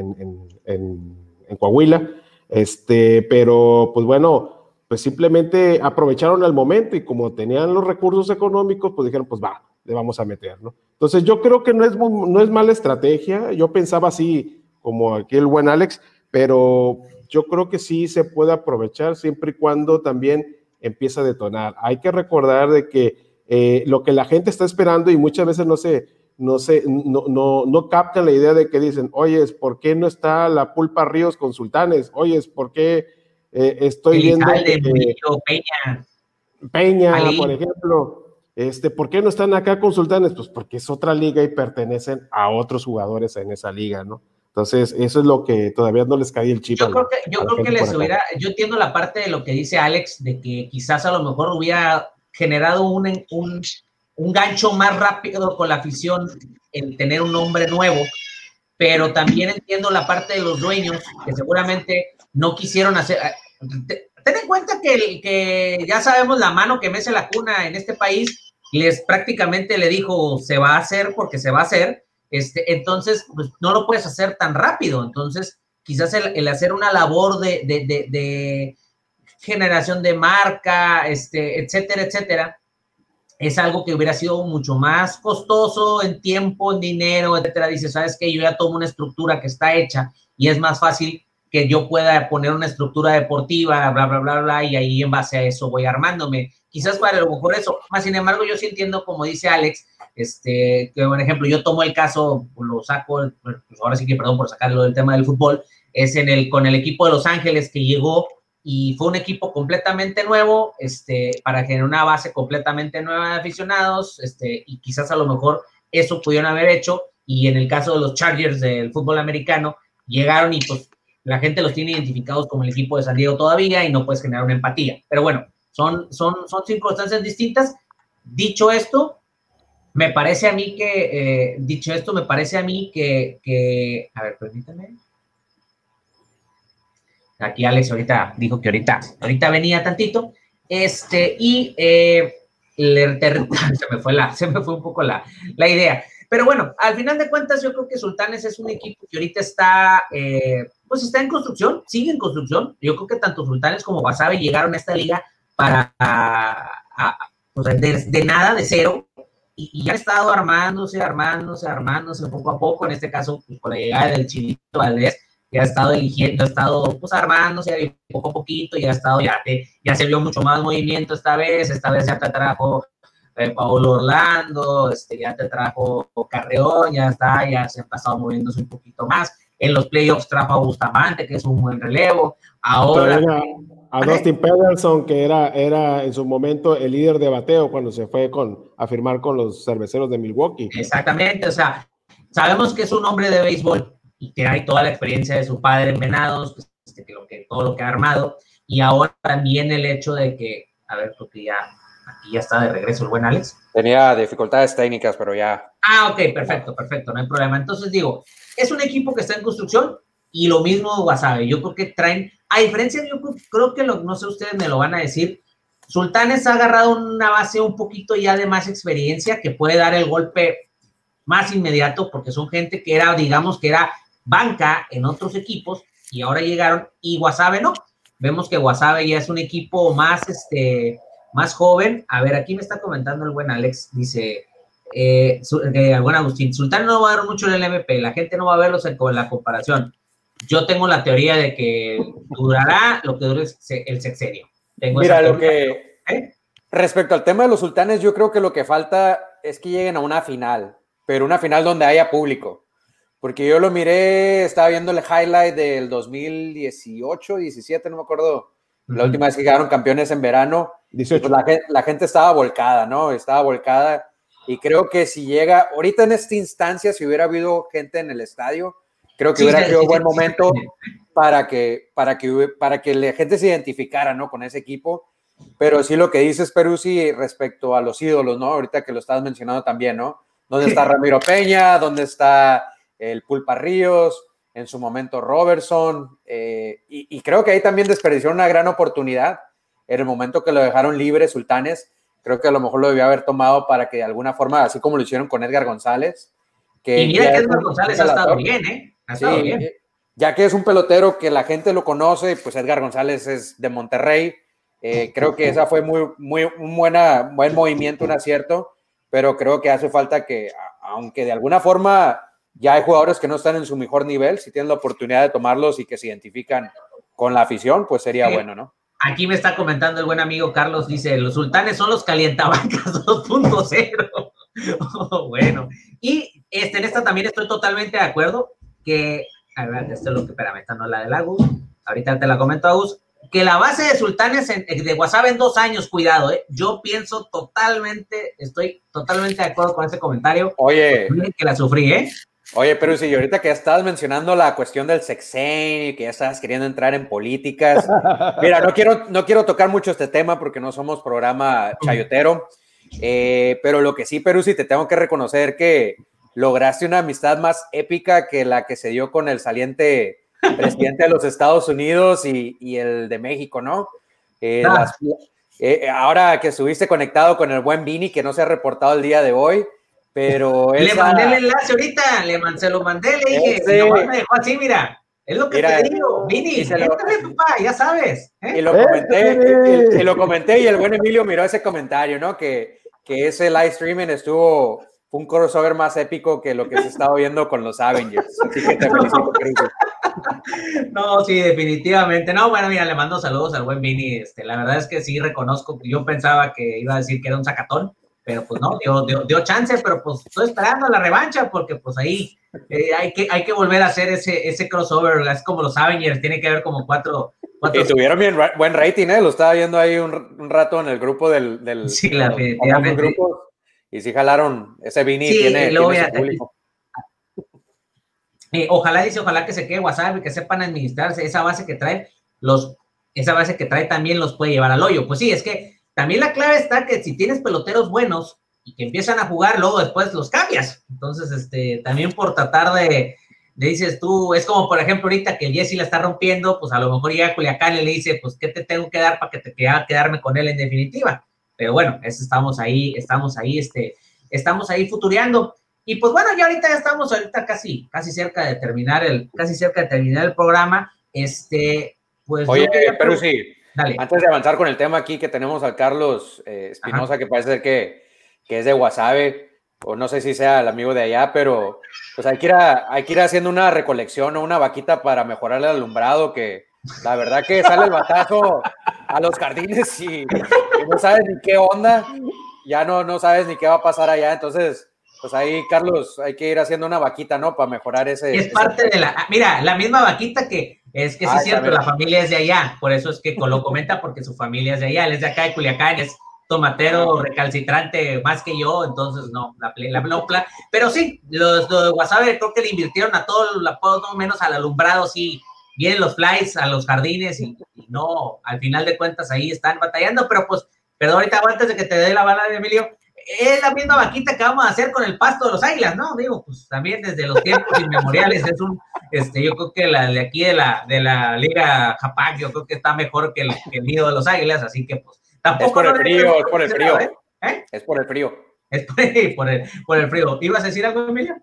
en Coahuila, este, pero pues bueno, pues simplemente aprovecharon el momento y como tenían los recursos económicos, pues dijeron, pues va, le vamos a meter, ¿no? Entonces yo creo que no es, no es mala estrategia, yo pensaba así, como aquí el buen Alex, pero yo creo que sí se puede aprovechar siempre y cuando también empieza a detonar. Hay que recordar de que eh, lo que la gente está esperando y muchas veces no se, no, se, no, no, no captan la idea de que dicen, oye, ¿por qué no está la pulpa Ríos con Sultanes? Oye, ¿por qué eh, estoy viendo... Peña. Peña, por ejemplo. Este, ¿Por qué no están acá con Sultanes? Pues porque es otra liga y pertenecen a otros jugadores en esa liga, ¿no? Entonces, eso es lo que todavía no les cae el chip.
Yo creo que, yo creo que les hubiera, yo entiendo la parte de lo que dice Alex, de que quizás a lo mejor hubiera generado un, un, un gancho más rápido con la afición en tener un nombre nuevo, pero también entiendo la parte de los dueños que seguramente no quisieron hacer. Ten en cuenta que, que ya sabemos la mano que mece la cuna en este país, les prácticamente le dijo se va a hacer porque se va a hacer, este, entonces pues, no lo puedes hacer tan rápido, entonces quizás el, hacer una labor de, de, de, de, generación de marca, este, etcétera, etcétera, es algo que hubiera sido mucho más costoso en tiempo, en dinero, etcétera. Dice, sabes que yo ya tomo una estructura que está hecha y es más fácil que yo pueda poner una estructura deportiva, bla, bla, bla, bla, y ahí en base a eso voy armándome. Quizás para lo mejor eso, más sin embargo, yo sí entiendo, como dice Alex, este, que por ejemplo, yo tomo el caso, lo saco, pues ahora sí que perdón por sacarlo del tema del fútbol, es en el, con el equipo de Los Ángeles que llegó y fue un equipo completamente nuevo, este, para generar una base completamente nueva de aficionados, este, y quizás a lo mejor eso pudieron haber hecho, y en el caso de los Chargers del fútbol americano, llegaron y pues la gente los tiene identificados como el equipo de San Diego todavía y no puedes generar una empatía. Pero bueno, son, son, son circunstancias distintas. Dicho esto, me parece a mí que, eh, dicho esto, me parece a mí que, a ver, permítame. Aquí Alex ahorita dijo que ahorita, ahorita venía tantito. Este, y eh, (laughs) se me fue la, se me fue un poco la, la idea. Pero bueno, al final de cuentas, yo creo que Sultanes es un equipo que ahorita está, eh, pues está en construcción, sigue en construcción. Yo creo que tanto Sultanes como Wasabe llegaron a esta liga para, de, nada, de cero, y, ya han estado armándose, armándose, armándose poco a poco. En este caso, pues, con la llegada del Chilito Valdés, que ha estado eligiendo, ha estado pues armándose poco a poquito, y ha estado, ya, ya se vio mucho más movimiento esta vez, esta vez ya te trajo eh, Paulo Orlando, este, ya te trajo Carreón, ya está, ya se ha pasado moviéndose un poquito más. En los playoffs trajo a Bustamante, que es un buen relevo. Ahora.
a Dustin Pederson, que era, era en su momento el líder de bateo cuando se fue con, a firmar con los cerveceros de Milwaukee.
Exactamente, o sea, sabemos que es un hombre de béisbol y que hay toda la experiencia de su padre en Venados, pues, este, que lo que, todo lo que ha armado, y ahora también el hecho de que, a ver, porque ya Aquí ya está de regreso el buen Alex.
Tenía dificultades técnicas, pero ya.
Ah, ok, perfecto, perfecto, no hay problema. Entonces digo, es un equipo que está en construcción y lo mismo Wasabe. Yo creo que traen, a diferencia, yo creo que, lo, no sé, ustedes me lo van a decir, Sultanes ha agarrado una base un poquito ya de más experiencia que puede dar el golpe más inmediato porque son gente que era, digamos, que era banca en otros equipos y ahora llegaron y Wasabe no. Vemos que Wasabe ya es un equipo más, este, más joven. A ver, aquí me está comentando el buen Alex, dice, eh, eh, el buen Agustín, Sultán no va a dar mucho en el MP, la gente no va a verlos en, la comparación. Yo tengo la teoría de que durará lo que dure el sexenio.
Mira, lo que... ¿Eh? Respecto al tema de los sultanes, yo creo que lo que falta es que lleguen a una final, pero una final donde haya público. Porque yo lo miré, estaba viendo el highlight del 2018, 17, no me acuerdo, la última vez que quedaron campeones en verano, pues la, gente estaba volcada, ¿no? Estaba volcada. Y creo que si llega, ahorita en esta instancia, si hubiera habido gente en el estadio, creo que hubiera sido un buen momento para que, para, que, para que la gente se identificara, ¿no? Con ese equipo. Pero sí lo que dices, Peruzzi, respecto a los ídolos, ¿no? Ahorita que lo estás mencionando también, ¿no? ¿Dónde está Ramiro Peña? ¿Dónde está el Pulpa Ríos? En su momento Robertson, eh, y, creo que ahí también desperdiciaron una gran oportunidad en el momento que lo dejaron libre Sultanes. Creo que a lo mejor lo debió haber tomado para que de alguna forma, así como lo hicieron con Edgar González.
Que y mira que Edgar González ha estado bien, ¿eh? Ha estado bien.
Ya que es un pelotero que la gente lo conoce, pues Edgar González es de Monterrey. Eh, creo que esa fue muy, muy un buena, buen movimiento, un acierto, pero creo que hace falta que, aunque de alguna forma ya hay jugadores que no están en su mejor nivel, si tienen la oportunidad de tomarlos y que se identifican con la afición, pues sería bueno, ¿no?
Aquí me está comentando el buen amigo Carlos, dice, los sultanes son los calientabancas (laughs) 2.0. (laughs) bueno, y este, en esta también estoy totalmente de acuerdo, que, a ver, esto es lo que, espérame, esta no es la de Agus, ahorita te la comento Agus, que la base de sultanes de WhatsApp en dos años, cuidado, ¿eh? yo pienso totalmente, estoy totalmente de acuerdo con ese comentario.
Oye.
Que la sufrí, ¿eh?
Oye, pero si ahorita que estabas mencionando la cuestión del sexenio y que ya estabas queriendo entrar en políticas, (laughs) mira, no quiero, no quiero tocar mucho este tema porque no somos programa chayotero, eh, pero lo que sí, Perú, te tengo que reconocer que lograste una amistad más épica que la que se dio con el saliente presidente de los Estados Unidos y, y el de México, ¿no? Eh, ah. eh, ahora que estuviste conectado con el buen Vini, que no se ha reportado el día de hoy, pero
Le mandé el enlace ahorita, le se lo mandé, le dije, no me dejó así, mira. Es lo que te digo, Vini, lo, papá, ya sabes.
¿eh? Y, lo comenté, y, lo comenté y el buen Emilio miró ese comentario, ¿no? Que, que ese live streaming estuvo, un crossover más épico que lo que se estaba viendo con los Avengers. Así que te felicito, (laughs)
No, sí, definitivamente. No, bueno, mira, le mando saludos al buen Vini. Este, la verdad es que sí reconozco, yo pensaba que iba a decir que era un sacatón, pero pues no, dio, dio, chance, pero pues estoy esperando la revancha porque pues ahí eh, hay, que, hay que volver a hacer ese, ese crossover, es como los Avengers, tiene que haber como cuatro...
cuatro... Y tuvieron bien buen rating, ¿eh? Lo estaba viendo ahí un, rato en el grupo del... del
sí, la, definitivamente.
Grupo, y sí jalaron, ese Vini tiene, tiene público.
Eh, ojalá dice, ojalá que se quede WhatsApp que sepan administrarse esa base que trae, los, esa base que trae también los puede llevar al hoyo. Pues sí, es que también la clave está que si tienes peloteros buenos y que empiezan a jugar, luego después los cambias. Entonces, este, también por tratar de, dices tú, es como por ejemplo ahorita que el Jesse la está rompiendo, pues a lo mejor llega a Culiacán y le dice, pues, ¿qué te tengo que dar para que te quede, quedarme con él en definitiva? Pero bueno, eso estamos ahí, estamos ahí, este, estamos ahí futureando. Y pues bueno, ya ahorita ya estamos ahorita casi, casi cerca de terminar el, casi cerca de terminar el programa. Este, pues.
Oye, pero sí, antes de avanzar con el tema aquí, que tenemos al Carlos eh, Espinosa, que parece ser que, que, es de Guasave, o no sé si sea el amigo de allá, pero pues hay que, ir hay que ir haciendo una recolección o una vaquita para mejorar el alumbrado, que la verdad que sale el batazo a los jardines y, no sabes ni qué onda, ya no, no sabes ni qué va a pasar allá, entonces pues ahí, Carlos, hay que ir haciendo una vaquita, ¿no? Para mejorar ese.
Es parte de la. Mira, la misma vaquita que es que sí es ah, cierto, la familia es de allá. Por eso es que lo comenta, porque su familia es de allá. Él es de acá de Culiacán, es tomatero recalcitrante más que yo, entonces no, la, la, pero sí, los, de Guasave creo que le invirtieron a todo, la, todo menos al alumbrado, sí, vienen los flies a los jardines y, no, al final de cuentas ahí están batallando, pero pues, perdón, ahorita antes de que te dé la bala de Emilio, es la misma vaquita que vamos a hacer con el pasto de los águilas, ¿no? Digo, pues también desde los tiempos inmemoriales es un, este, yo creo que la de aquí de la, de la Liga Japac, yo creo que está mejor que el, que nido de los águilas, así que pues
tampoco. Es por el frío, es por el frío. ¿eh? Es por el frío.
Es (laughs) por, el, por el frío. ¿Ibas a decir algo, Emilio?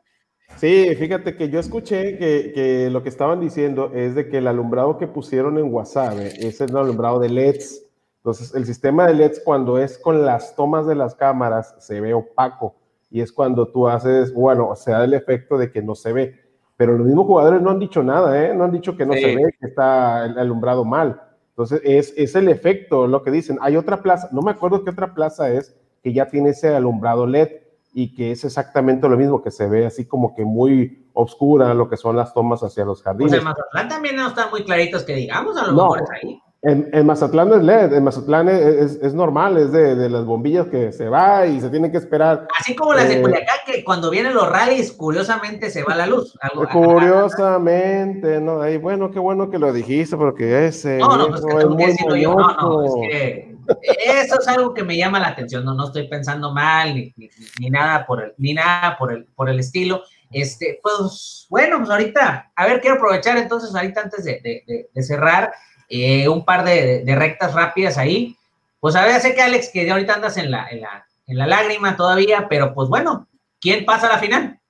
Sí, fíjate que yo escuché que, que, lo que estaban diciendo es de que el alumbrado que pusieron en Wasabe es el alumbrado de LEDs entonces, el sistema de LEDs cuando es con las tomas de las cámaras se ve opaco y es cuando tú haces, bueno, se da el efecto de que no se ve. Pero los mismos jugadores no han dicho nada, ¿eh? No han dicho que no se ve, que está alumbrado mal. Entonces, es, es el efecto, lo que dicen. Hay otra plaza, no me acuerdo qué otra plaza es, que ya tiene ese alumbrado LED y que es exactamente lo mismo, que se ve así como que muy oscura lo que son las tomas hacia los jardines. Pues
en Mazatlán también no están muy claritos que digamos, a lo mejor es ahí.
En, Mazatlán no es LED, en Mazatlán es, normal, es de, las bombillas que se va y se tiene que esperar.
Así como las de eh, Culiacán, que cuando vienen los rallies, curiosamente se va la luz.
curiosamente, ¿no? Ahí, bueno, qué bueno que lo dijiste, porque ese. No, no, pues que
muy yo, no, no, es que eso es algo que me llama la atención, no, no estoy pensando mal, ni, ni, nada por el, ni nada por el, por el estilo. Este, pues, bueno, pues ahorita, a ver, quiero aprovechar entonces, ahorita antes de, de cerrar. Eh, un par de, rectas rápidas ahí. Pues a ver, sé que Alex, que ahorita andas en la, en la, en la lágrima todavía, pero pues bueno, ¿quién pasa a la final?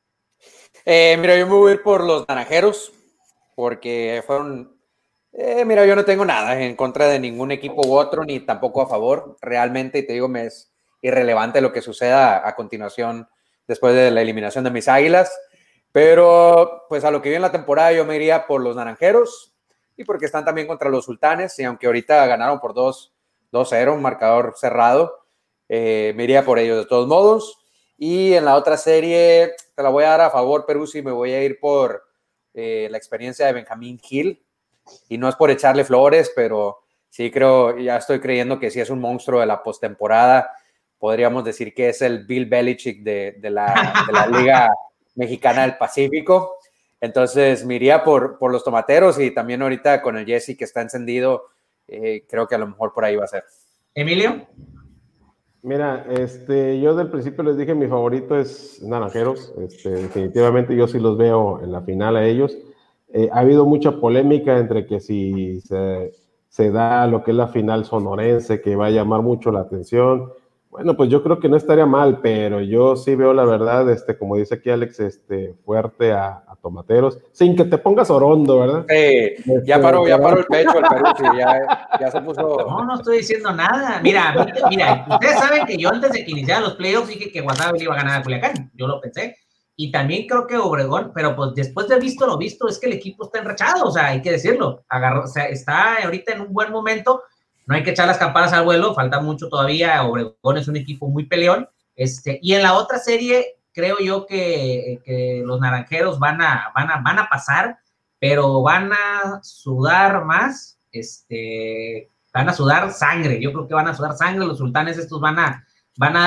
Eh, mira, yo me voy a ir por los naranjeros, porque fueron. Eh, mira, yo no tengo nada en contra de ningún equipo u otro, ni tampoco a favor. Realmente, te digo, me es irrelevante lo que suceda a continuación después de la eliminación de mis águilas. Pero, pues a lo que viene la temporada, yo me iría por los naranjeros y porque están también contra los sultanes, y aunque ahorita ganaron por 2-0, un marcador cerrado, eh, me iría por ellos de todos modos. Y en la otra serie, te la voy a dar a favor, Perú, si me voy a ir por eh, la experiencia de Benjamín Hill. Y no es por echarle flores, pero sí creo, ya estoy creyendo que sí es un monstruo de la postemporada. Podríamos decir que es el Bill Belichick de la liga Mexicana del Pacífico. Entonces, me iría por, por los tomateros y también ahorita con el Jesse que está encendido, eh, creo que a lo mejor por ahí va a ser.
Emilio.
Mira, este, yo del principio les dije mi favorito es Naranjeros. Este, definitivamente yo sí los veo en la final a ellos. Eh, ha habido mucha polémica entre que si se, se, da lo que es la final sonorense, que va a llamar mucho la atención. Bueno, pues yo creo que no estaría mal, pero yo sí veo la verdad, este, como dice aquí Alex, este, fuerte a, tomateros, sin que te pongas orondo, ¿verdad?
Sí, ya este, paró, ya paró el pecho el Perú, sí, ya, ya, se puso.
No, no estoy diciendo nada. Mira, mira, ustedes saben que yo antes de que iniciaran los playoffs dije que Guasave iba a ganar a Culiacán. Yo lo pensé. Y también creo que Obregón, pero pues después de visto lo visto, es que el equipo está enrachado, o sea, hay que decirlo. Agarró, o sea, está ahorita en un buen momento. No hay que echar las campanas al vuelo, falta mucho todavía. Obregón es un equipo muy peleón. Este, y en la otra serie, creo yo que, que, los naranjeros van a, van, a, van a pasar, pero van a sudar más, este, van a sudar sangre. Yo creo que van a sudar sangre. Los sultanes estos van a, van a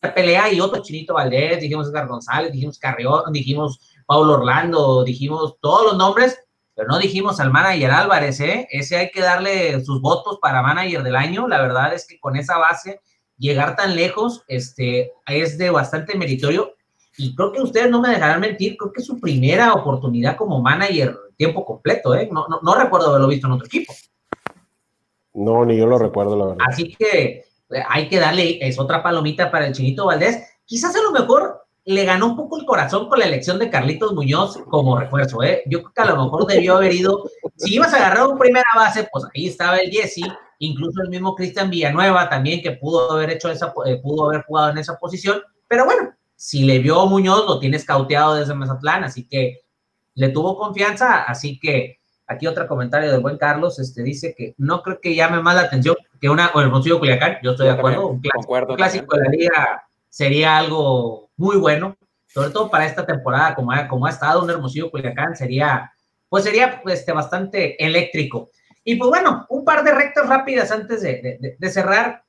dar pelea y otro Chinito Valdés, dijimos Edgar González, dijimos Carrión, dijimos Paulo Orlando, dijimos todos los nombres, pero no dijimos al manager Álvarez, ¿eh? Ese hay que darle sus votos para manager del año. La verdad es que con esa base, llegar tan lejos este, es de bastante meritorio. Y creo que ustedes no me dejarán mentir, creo que es su primera oportunidad como manager tiempo completo, ¿eh? No, no, no recuerdo haberlo visto en otro equipo.
No, ni yo lo recuerdo, la verdad.
Así que hay que darle, es otra palomita para el Chinito Valdés. Quizás a lo mejor le ganó un poco el corazón con la elección de Carlitos Muñoz como refuerzo, ¿eh? Yo creo que a lo mejor debió haber ido, si ibas a agarrar un primera base, pues ahí estaba el Jesse, incluso el mismo Cristian Villanueva también que pudo haber hecho esa, eh, pudo haber jugado en esa posición, pero bueno, si le vio Muñoz, lo tienes cauteado desde Mazatlán, así que le tuvo confianza, así que aquí otro comentario del buen Carlos, este dice que no creo que llame más la atención que una, o el Hermosillo Culiacán, yo estoy de acuerdo, un clásico, clásico de la liga sería algo muy bueno, sobre todo para esta temporada, como ha, como ha estado un Hermosillo Culiacán, sería, pues sería este, bastante eléctrico. Y pues bueno, un par de rectas rápidas antes de, cerrar.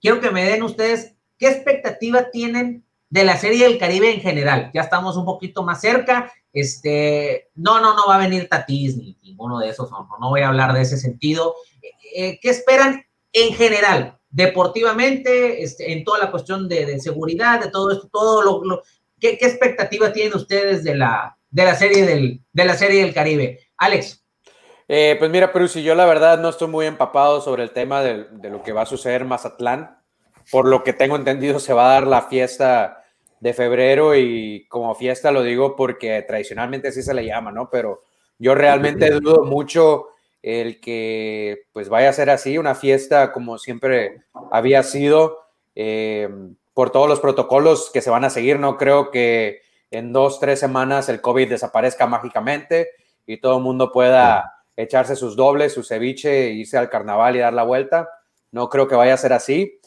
Quiero que me den ustedes qué expectativa tienen de la Serie del Caribe en general. Ya estamos un poquito más cerca. Este, no, no, no va a venir Tatís ni ninguno de esos. No, no voy a hablar de ese sentido. Eh, ¿qué esperan en general, deportivamente, este, en toda la cuestión de, seguridad, de todo esto, todo lo, ¿qué, ¿qué, expectativa tienen ustedes de la, de la serie del, de la serie del Caribe? Alex.
Eh, pues mira, pero si yo la verdad no estoy muy empapado sobre el tema de, de, lo que va a suceder en Mazatlán. Por lo que tengo entendido, se va a dar la fiesta de febrero y como fiesta lo digo porque tradicionalmente así se le llama, ¿no? Pero yo realmente dudo mucho el que pues vaya a ser así, una fiesta como siempre había sido, eh, por todos los protocolos que se van a seguir. No creo que en dos, tres semanas el COVID desaparezca mágicamente y todo el mundo pueda echarse sus dobles, su ceviche, irse al carnaval y dar la vuelta. No creo que vaya a ser así.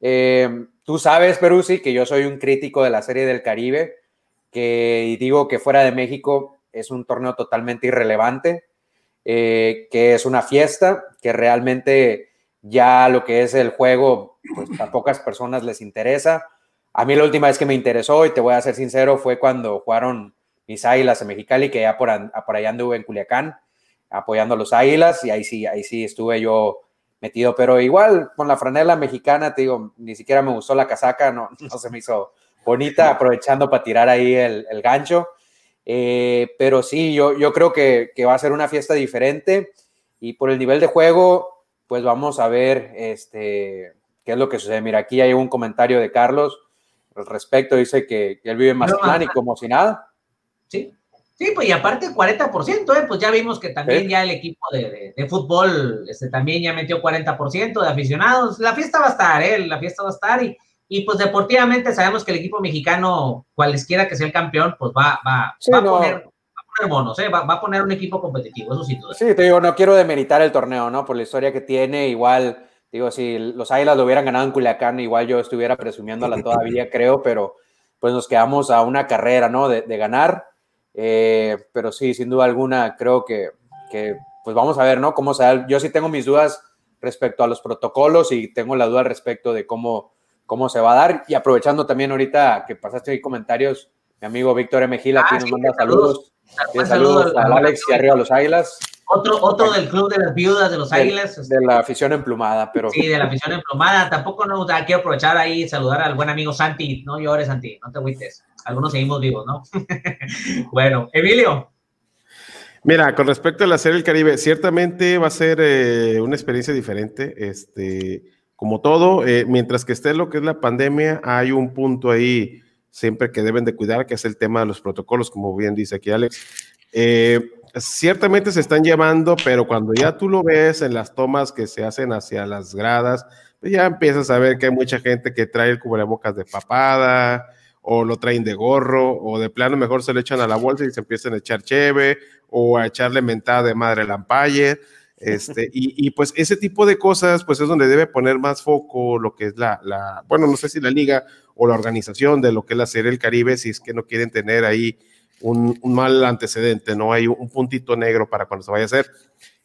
Eh, tú sabes, Peruzzi, que yo soy un crítico de la Serie del Caribe, que digo que fuera de México es un torneo totalmente irrelevante eh, que es una fiesta, que realmente ya lo que es el juego, pues a pocas personas les interesa. A mí la última vez que me interesó, y te voy a ser sincero, fue cuando jugaron mis águilas en Mexicali, que ya por, por anduve en Culiacán, apoyando a los águilas, y ahí sí, ahí sí estuve yo metido, pero igual con la franela mexicana, te digo, ni siquiera me gustó la casaca, no, (laughs) no se me hizo bonita, aprovechando para tirar ahí el gancho. Eh, pero sí, yo, yo creo que, que, va a ser una fiesta diferente y por el nivel de juego, pues vamos a ver este, qué es lo que sucede. Mira, aquí hay un comentario de Carlos al respecto, dice que, que él vive en Mazatlán y como si nada.
Sí, sí, pues y aparte 40%, ¿eh? pues ya vimos que también ¿Sí? ya el equipo de, de, de, fútbol este, también ya metió 40% de aficionados. La fiesta va a estar, ¿eh? La fiesta va a estar y y pues deportivamente sabemos que el equipo mexicano, cualesquiera que sea el campeón, pues va, va, sí, va, a, no. poner, va a poner monos, ¿eh? va, va, a poner un equipo competitivo, eso sí. Todo.
Sí, te digo, no quiero demeritar el torneo, ¿no? Por la historia que tiene, igual, digo, si los Águilas lo hubieran ganado en Culiacán, igual yo estuviera presumiéndola (laughs) todavía, creo, pero pues nos quedamos a una carrera, ¿no? De, de ganar, eh, pero sí, sin duda alguna, creo que, que, pues vamos a ver, ¿no? Cómo se da. Yo sí tengo mis dudas respecto a los protocolos y tengo la duda respecto de cómo cómo se va a dar. Y aprovechando también ahorita que pasaste ahí comentarios, mi amigo Víctor M. Gil aquí
Ah,
nos
sí,
manda
saludos.
saludos.
Saludos,
Saludos al
al-
Alex y arriba a los Águilas.
Otro, otro del club de las viudas de los
de-
Águilas. este,
De la afición emplumada, pero
Sí, de la afición emplomada. Tampoco no quiero aprovechar ahí y saludar al buen amigo Santi. No llores, Santi, no te agüites. Algunos seguimos vivos, ¿no? (laughs) bueno, Emilio.
Mira, con respecto a la Serie del Caribe, ciertamente va a ser eh, una experiencia diferente. Este, como todo, eh, mientras que esté lo que es la pandemia, hay un punto ahí siempre que deben de cuidar, que es el tema de los protocolos, como bien dice aquí Alex. Eh, ciertamente se están llevando, pero cuando ya tú lo ves en las tomas que se hacen hacia las gradas, pues ya empiezas a ver que hay mucha gente que trae el cubrebocas de papada, o lo traen de gorro, o de plano mejor se le echan a la bolsa y se empiezan a echar cheve, o a echarle mentada de madre lampalle. Este, y, pues ese tipo de cosas, pues es donde debe poner más foco lo que es la, bueno, no sé si la liga o la organización de lo que es la Serie del Caribe, si es que no quieren tener ahí un, un mal antecedente, no hay un puntito negro para cuando se vaya a hacer.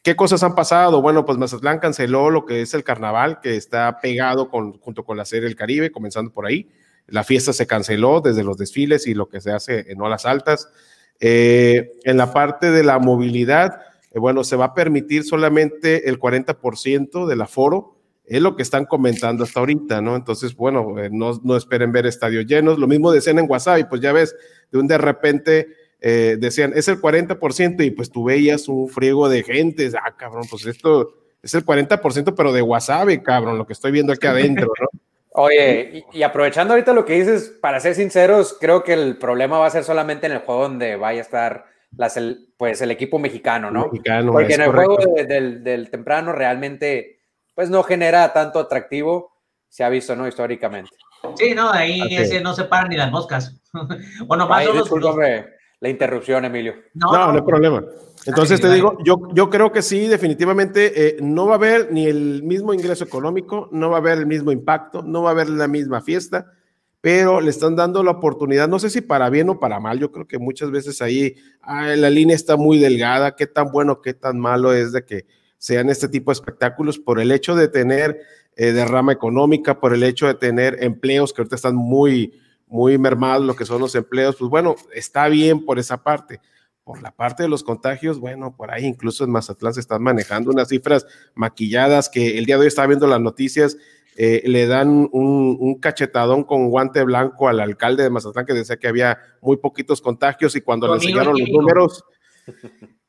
¿Qué cosas han pasado? Bueno, pues Mazatlán canceló lo que es el carnaval, que está pegado con, junto con la Serie del Caribe, comenzando por ahí. La fiesta se canceló desde los desfiles y lo que se hace en olas altas. Eh, en la parte de la movilidad, eh, bueno, se va a permitir solamente el 40% del aforo, es lo que están comentando hasta ahorita, ¿no? Entonces, bueno, eh, no, esperen ver estadios llenos. Lo mismo decían en y pues ya ves, de un de repente eh, decían, es el 40%, y pues tú veías un friego de gente, ah, cabrón, pues esto es el 40%, pero de wasabi, cabrón, lo que estoy viendo aquí adentro, ¿no? (laughs)
Oye, y, aprovechando ahorita lo que dices, para ser sinceros, creo que el problema va a ser solamente en el juego donde vaya a estar las, el, pues el equipo mexicano, ¿no?
Mexicano,
Porque en el correcto. juego de, del, del, temprano realmente, pues no genera tanto atractivo, se ha visto, ¿no? Históricamente.
Sí, no, ahí okay. ese no se paran ni las moscas. (laughs) o nomás
Ay,
son los,
discúlpame la interrupción, Emilio.
No, no, no hay problema. Entonces Ay, te digo, yo, yo creo que sí, definitivamente eh, no va a haber ni el mismo ingreso económico, no va a haber el mismo impacto, no va a haber la misma fiesta, pero le están dando la oportunidad, no sé si para bien o para mal, yo creo que muchas veces ahí ah, la línea está muy delgada, qué tan bueno, qué tan malo es de que sean este tipo de espectáculos por el hecho de tener eh, derrama económica, por el hecho de tener empleos que ahorita están muy, muy mermados, lo que son los empleos, pues bueno, está bien por esa parte. Por la parte de los contagios, bueno, por ahí incluso en Mazatlán se están manejando unas cifras maquilladas que el día de hoy estaba viendo las noticias, eh, le dan un, un, cachetadón con guante blanco al alcalde de Mazatlán que decía que había muy poquitos contagios y cuando le enseñaron los números,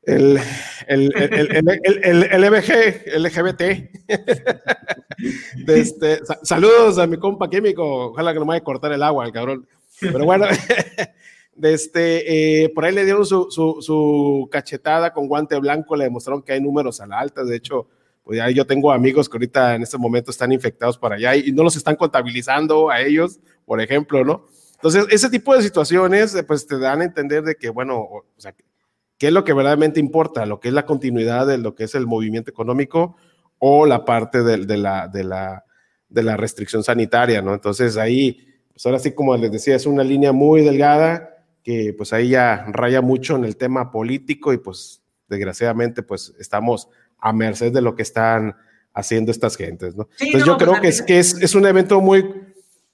el, el, el, el, el LBG, LGBT. De este, saludos a mi compa químico, ojalá que no me vaya a cortar el agua, el cabrón. Pero bueno, de este, eh, por ahí le dieron su, su, su, cachetada con guante blanco, le demostraron que hay números a la alta, de hecho, pues ya yo tengo amigos que ahorita en este momento están infectados para allá y no los están contabilizando a ellos, por ejemplo, ¿no? Entonces, ese tipo de situaciones, pues te dan a entender de que, bueno, o sea, ¿qué es lo que verdaderamente importa? Lo que es la continuidad de lo que es el movimiento económico o la parte de, de la, de, la, de la restricción sanitaria, ¿no? Entonces, ahí, pues ahora sí, como les decía, es una línea muy delgada que pues ahí ya raya mucho en el tema político y pues desgraciadamente pues estamos a merced de lo que están haciendo estas gentes, ¿no? Sí, Entonces no, yo pues creo que, es, que es, es, un evento muy,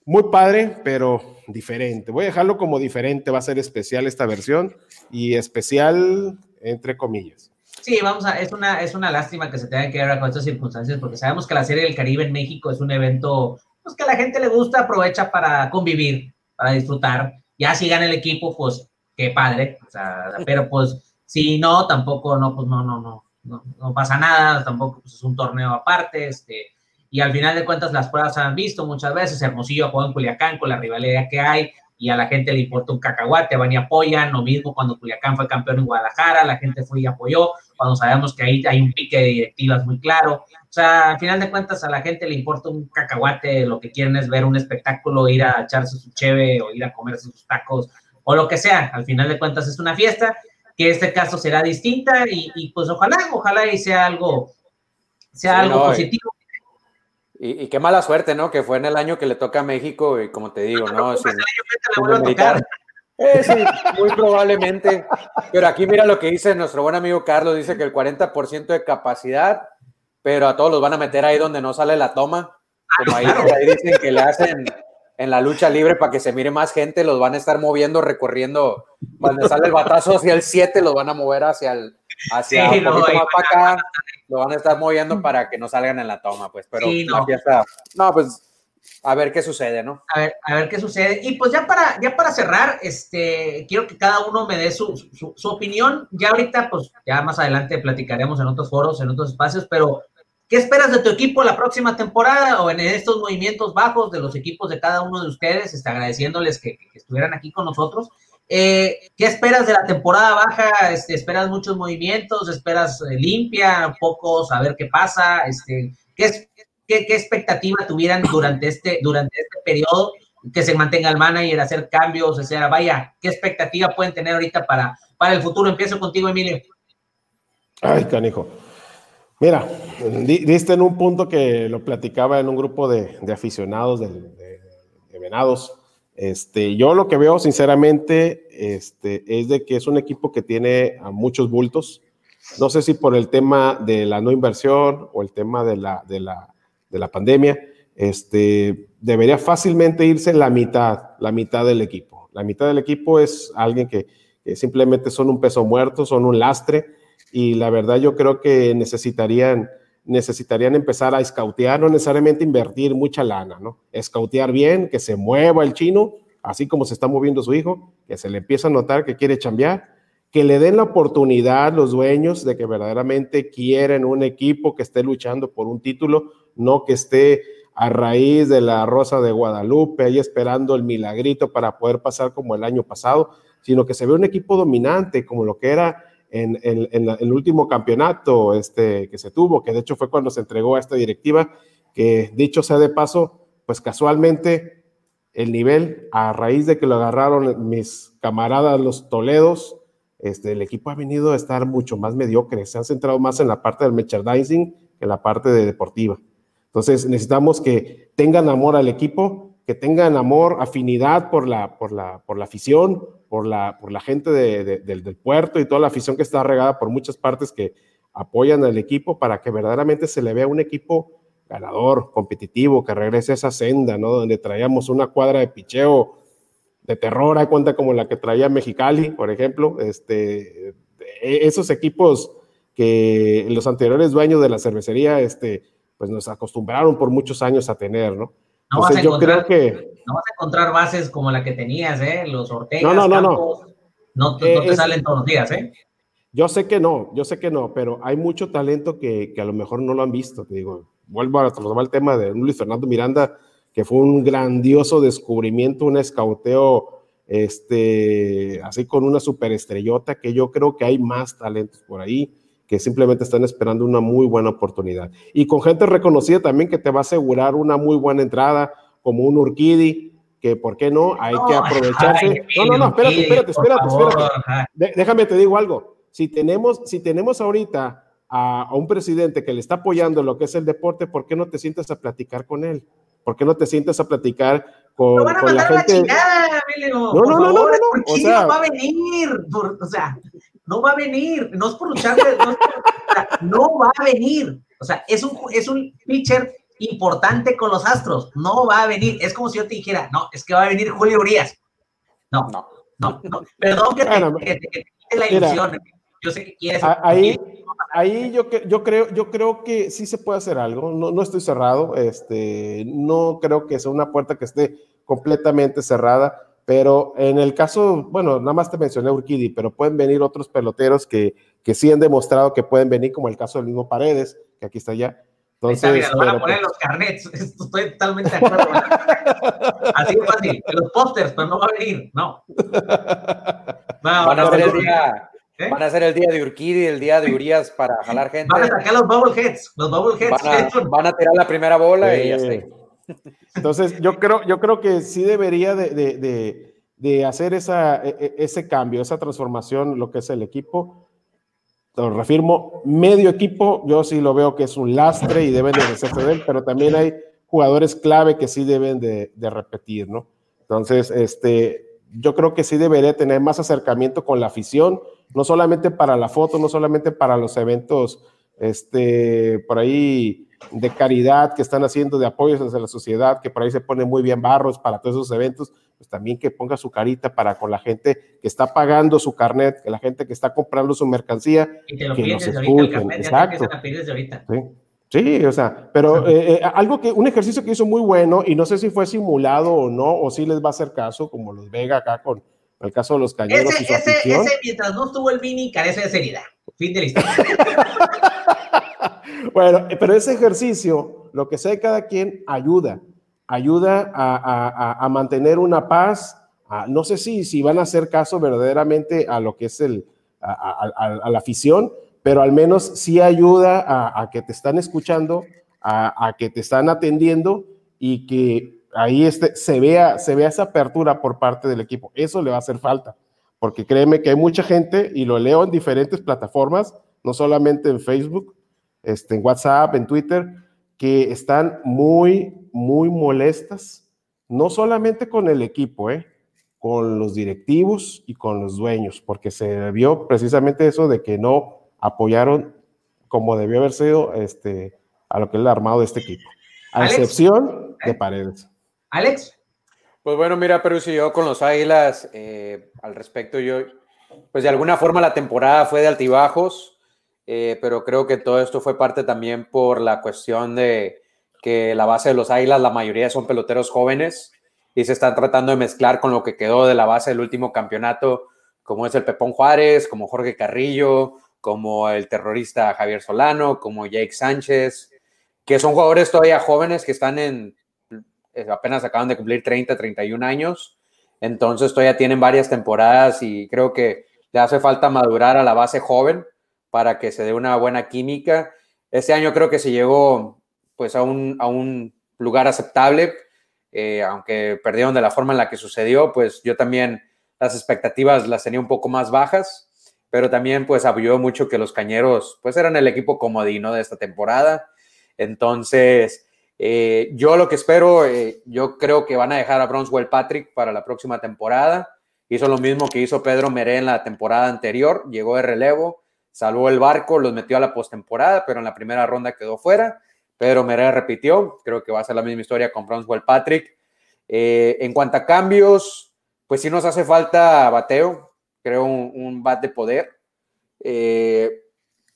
muy padre, pero diferente. Voy a dejarlo como diferente, va a ser especial esta versión y especial entre comillas.
Sí, vamos a, es una, es una lástima que se tenga que ver con estas circunstancias porque sabemos que la Serie del Caribe en México es un evento pues, que a la gente le gusta, aprovecha para convivir, para disfrutar ya si gana el equipo, pues qué padre, o sea, pero pues si no, tampoco, no, pues no, no, no, no, pasa nada, tampoco pues, es un torneo aparte, este, y al final de cuentas las pruebas se han visto muchas veces, Hermosillo jugó en Culiacán con la rivalidad que hay, y a la gente le importa un cacahuate, van y apoyan, lo mismo cuando Culiacán fue campeón en Guadalajara, la gente fue y apoyó, cuando sabemos que ahí hay un pique de directivas muy claro, o sea, al final de cuentas a la gente le importa un cacahuate, lo que quieren es ver un espectáculo, ir a echarse su cheve o ir a comerse sus tacos o lo que sea. Al final de cuentas es una fiesta, que este caso será distinta y, y pues ojalá, ojalá y sea algo, sea sí, algo no, positivo.
Y, y, qué mala suerte, ¿no? Que fue en el año que le toca a México y como te digo, ¿no?
A tocar.
Eh, sí, muy probablemente. Pero aquí mira lo que dice nuestro buen amigo Carlos, dice que el 40% de capacidad pero a todos los van a meter ahí donde no sale la toma. Como ahí, ahí dicen que le hacen en la lucha libre para que se mire más gente, los van a estar moviendo, recorriendo. Cuando sale el batazo hacia el 7, los van a mover hacia el hacia
Sí,
un
no,
más para acá, lo van a estar moviendo para que no salgan en la toma, pues. Pero
Sí, no.
fiesta, no, pues a ver qué sucede, ¿no?
A ver, a ver qué sucede. Y pues ya para, ya para cerrar, este, quiero que cada uno me dé su, su, su opinión. Ya ahorita, pues ya más adelante platicaremos en otros foros, en otros espacios, pero ¿qué esperas de tu equipo la próxima temporada o en estos movimientos bajos de los equipos de cada uno de ustedes? Está agradeciéndoles que, que estuvieran aquí con nosotros. Eh, ¿Qué esperas de la temporada baja? Este, ¿Esperas muchos movimientos? ¿Esperas eh, limpia? ¿Pocos? A ver qué pasa. Este, ¿qué, qué, ¿Qué expectativa tuvieran durante este, durante este periodo? Que se mantenga el manager, hacer cambios, etcétera. Vaya, ¿qué expectativa pueden tener ahorita para, para el futuro? Empiezo contigo, Emilio.
Ay, canijo. Mira, di- diste en un punto que lo platicaba en un grupo de, de aficionados de, de- de venados. Este, yo lo que veo, sinceramente, este, es de que es un equipo que tiene a muchos bultos. No sé si por el tema de la no inversión o el tema de la, de la, la pandemia, este, debería fácilmente irse la mitad, la mitad del equipo. La mitad del equipo es alguien que, que simplemente son un peso muerto, son un lastre y la verdad yo creo que necesitarían, necesitarían empezar a escautear, no necesariamente invertir mucha lana, ¿no? Escautear bien, que se mueva el chino, así como se está moviendo su hijo, que se le empieza a notar que quiere chambear, que le den la oportunidad los dueños de que verdaderamente quieren un equipo que esté luchando por un título, no que esté a raíz de la Rosa de Guadalupe, ahí esperando el milagrito para poder pasar como el año pasado, sino que se ve un equipo dominante como lo que era en, el último campeonato este, que se tuvo, que de hecho fue cuando se entregó a esta directiva, que dicho sea de paso, pues casualmente el nivel, a raíz de que lo agarraron mis camaradas los Toledos, este, el equipo ha venido a estar mucho más mediocre, se han centrado más en la parte del merchandising que en la parte de deportiva. Entonces necesitamos que tengan amor al equipo, que tengan amor, afinidad por la, por la, por la afición, por la, por la gente de, de, del, puerto y toda la afición que está regada por muchas partes que apoyan al equipo para que verdaderamente se le vea un equipo ganador, competitivo, que regrese a esa senda, ¿no? Donde traíamos una cuadra de picheo de terror, hay cuenta como la que traía Mexicali, por ejemplo, este, esos equipos que los anteriores dueños de la cervecería, este, pues nos acostumbraron por muchos años a tener, ¿no?
No vas,
Entonces,
a
yo
encontrar,
creo que
no vas a encontrar bases como la que tenías, ¿eh? Los Ortega,
No, no, no, no.
Campos, no, no,
Eh,
no te
es-
salen todos los días, ¿eh?
Yo sé que no, yo sé que no, pero hay mucho talento que, que a lo mejor no lo han visto. Te digo, vuelvo a tomar el tema de Luis Fernando Miranda, que fue un grandioso descubrimiento, un escauteo, este, así con una superestrellota, que yo creo que hay más talentos por ahí que simplemente están esperando una muy buena oportunidad. Y con gente reconocida también que te va a asegurar una muy buena entrada, como un Urquidi, que por qué no, hay que
No, (laughs)
aprovecharse.
ay,
no, no, no, espérate, espérate, espérate, espérate. De- déjame te digo algo. Si tenemos, si tenemos ahorita a, a un presidente que le está apoyando lo que es el deporte, ¿por qué no te sientas a platicar con él? ¿Por qué no te sientas a platicar con,
van a
con la
mandar a la
gente?
chingada, Emilio.
No, no, no, no, no, no,
Urquidi
o sea-
no va a venir. por- o sea, no va a venir. No es por lucharle, no, es por- no va a venir. O sea, es un, es un pitcher importante con los Astros. No va a venir. Es como si yo te dijera, no, es que va a venir Julio Urias. No, no,
No.
no. Perdón que te,
Bueno,
que te- que te quite la
mira,
ilusión. Yo sé que quieres.
Ahí, ahí yo, que- yo, creo, yo creo que sí se puede hacer algo. No, no estoy cerrado. Este, no creo que sea una puerta que esté completamente cerrada. Pero en el caso, bueno, nada más te mencioné a Urquidi, pero pueden venir otros peloteros que, que sí han demostrado que pueden venir, como el caso del mismo Paredes, que aquí está ya.
Está,
Entonces,
mira, lo van a poner en
pues,
los carnets. Esto (laughs) Estoy totalmente de acuerdo. Así de fácil. En los pósters, pero no va a venir. No. No,
Van a ser el día,
¿Eh?
van a ser el día de Urquidi, el día de Urias para jalar gente.
Van a sacar los bubbleheads. Los bubbleheads.
Van a, van a tirar la primera bola y ya está.
Entonces, yo creo, yo creo que sí debería de, de- de- hacer esa, e- e- ese cambio, esa transformación, lo que es el equipo. Lo reafirmo, medio equipo, yo sí lo veo que es un lastre y deben de deshacerse de él, pero también hay jugadores clave que sí deben de, de repetir, ¿no? Entonces, este, yo creo que sí debería tener más acercamiento con la afición, no solamente para la foto, no solamente para los eventos, este, por ahí de caridad que están haciendo, de apoyos hacia la sociedad, que por ahí se pone muy bien barros para todos esos eventos, pues también que ponga su carita para con la gente que está pagando su carnet, que la gente que está comprando su mercancía,
Y te lo
que nos
desde ahorita el ya te
Exacto.
empiezan a pedir desde ahorita.
Sí, sí, o sea, pero eh, eh, algo que, un ejercicio que hizo muy bueno, y no sé si fue simulado o no, o si les va a hacer caso, como los Vega acá con el caso de los cañeros
Ese,
y su
ese, ese, mientras no estuvo el Vini, carece de seriedad. Fin de la historia. (laughs)
Bueno, pero ese ejercicio, lo que sea de cada quien, ayuda, ayuda a, mantener una paz. a- no sé si, si van a hacer caso verdaderamente a lo que es el, a, la afición, pero al menos sí ayuda a, que te están escuchando, a que te están atendiendo y que ahí este, se, vea, se vea esa apertura por parte del equipo. Eso le va a hacer falta, porque créeme que hay mucha gente, y lo leo en diferentes plataformas, no solamente en Facebook, este, en WhatsApp, en Twitter, que están muy, muy molestas, no solamente con el equipo, ¿eh? con los directivos y con los dueños, porque se vio precisamente eso de que no apoyaron como debió haber sido este, a lo que es el armado de este equipo, a
Alex.
excepción de Paredes.
Alex,
Pues bueno, mira, Perú si yo con los Águilas, eh, al respecto, yo, pues de alguna forma la temporada fue de altibajos, eh, pero creo que todo esto fue parte también por la cuestión de que la base de los Águilas, la mayoría son peloteros jóvenes y se están tratando de mezclar con lo que quedó de la base del último campeonato, como es el Pepón Juárez, como Jorge Carrillo, como el terrorista Javier Solano, como Jake Sánchez, que son jugadores todavía jóvenes que están en, eh, apenas acaban de cumplir 30, 31 años, entonces todavía tienen varias temporadas y creo que le hace falta madurar a la base joven para que se dé una buena química. Este año creo que se llegó pues a un, a un lugar aceptable, eh, aunque perdieron de la forma en la que sucedió, pues yo también las expectativas las tenía un poco más bajas, pero también pues apoyó mucho que los Cañeros pues eran el equipo comodino de esta temporada. Entonces, eh, yo lo que espero, eh, yo creo que van a dejar a Bronswell Patrick para la próxima temporada. Hizo lo mismo que hizo Pedro Meré en la temporada anterior, llegó de relevo, salvó el barco, los metió a la postemporada, pero en la primera ronda quedó fuera. Pedro Meré repitió, creo que va a ser la misma historia con Bronswell Patrick. Eh, en cuanto a cambios, pues sí nos hace falta bateo, creo un, un bat de poder. Eh,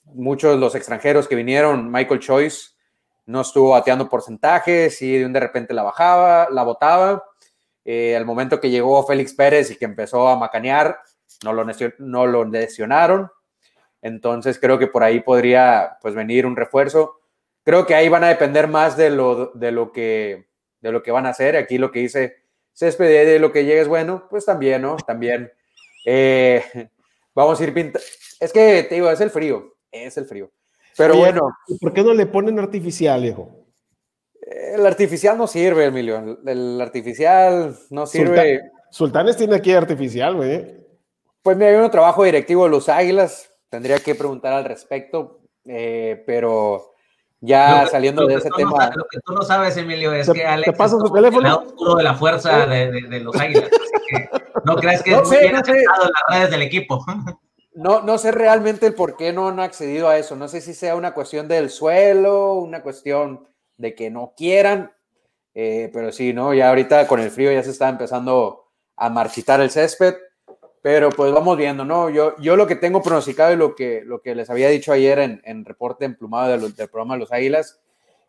muchos de los extranjeros que vinieron, Michael Choice, no estuvo bateando porcentajes y de un de repente la bajaba, la botaba. Eh, al momento que llegó Félix Pérez y que empezó a macanear, no lo, no lo lesionaron. Entonces creo que por ahí podría pues venir un refuerzo. Creo que ahí van a depender más de lo, de lo, que, de lo que van a hacer. Aquí lo que dice Césped de lo que llegue es bueno, pues también, ¿no? También eh, (laughs) vamos a ir pintando. Es que te digo, es el frío, es el frío. Pero
Oye,
bueno.
¿y ¿Por qué no le ponen artificial, hijo?
El artificial no sirve, Emilio. El, artificial no sirve.
Sultanes tiene aquí artificial, güey.
Pues mira, yo no trabajo directivo de los Águilas. Tendría que preguntar al respecto. Eh, pero ya
que-
saliendo de ese
no
tema.
lo que tú no sabes, Emilio, es
¿Te-
que Alex
te paso
es
su
como el
teléfono?
lado oscuro de la fuerza de, de- de los águilas. Así que no creas que
No
es muy
sé,
bien
no sé.
aceptado en las redes del equipo.
No, no sé realmente el por qué no han accedido a eso. No sé si sea una cuestión del suelo, una cuestión de que no quieran. eh, pero sí, ¿no? Ya ahorita con el frío ya se está empezando a marchitar el césped. Pero pues vamos viendo, ¿no? Yo, yo lo que tengo pronosticado y lo que, lo que les había dicho ayer en, en reporte emplumado de los- del programa los Águilas,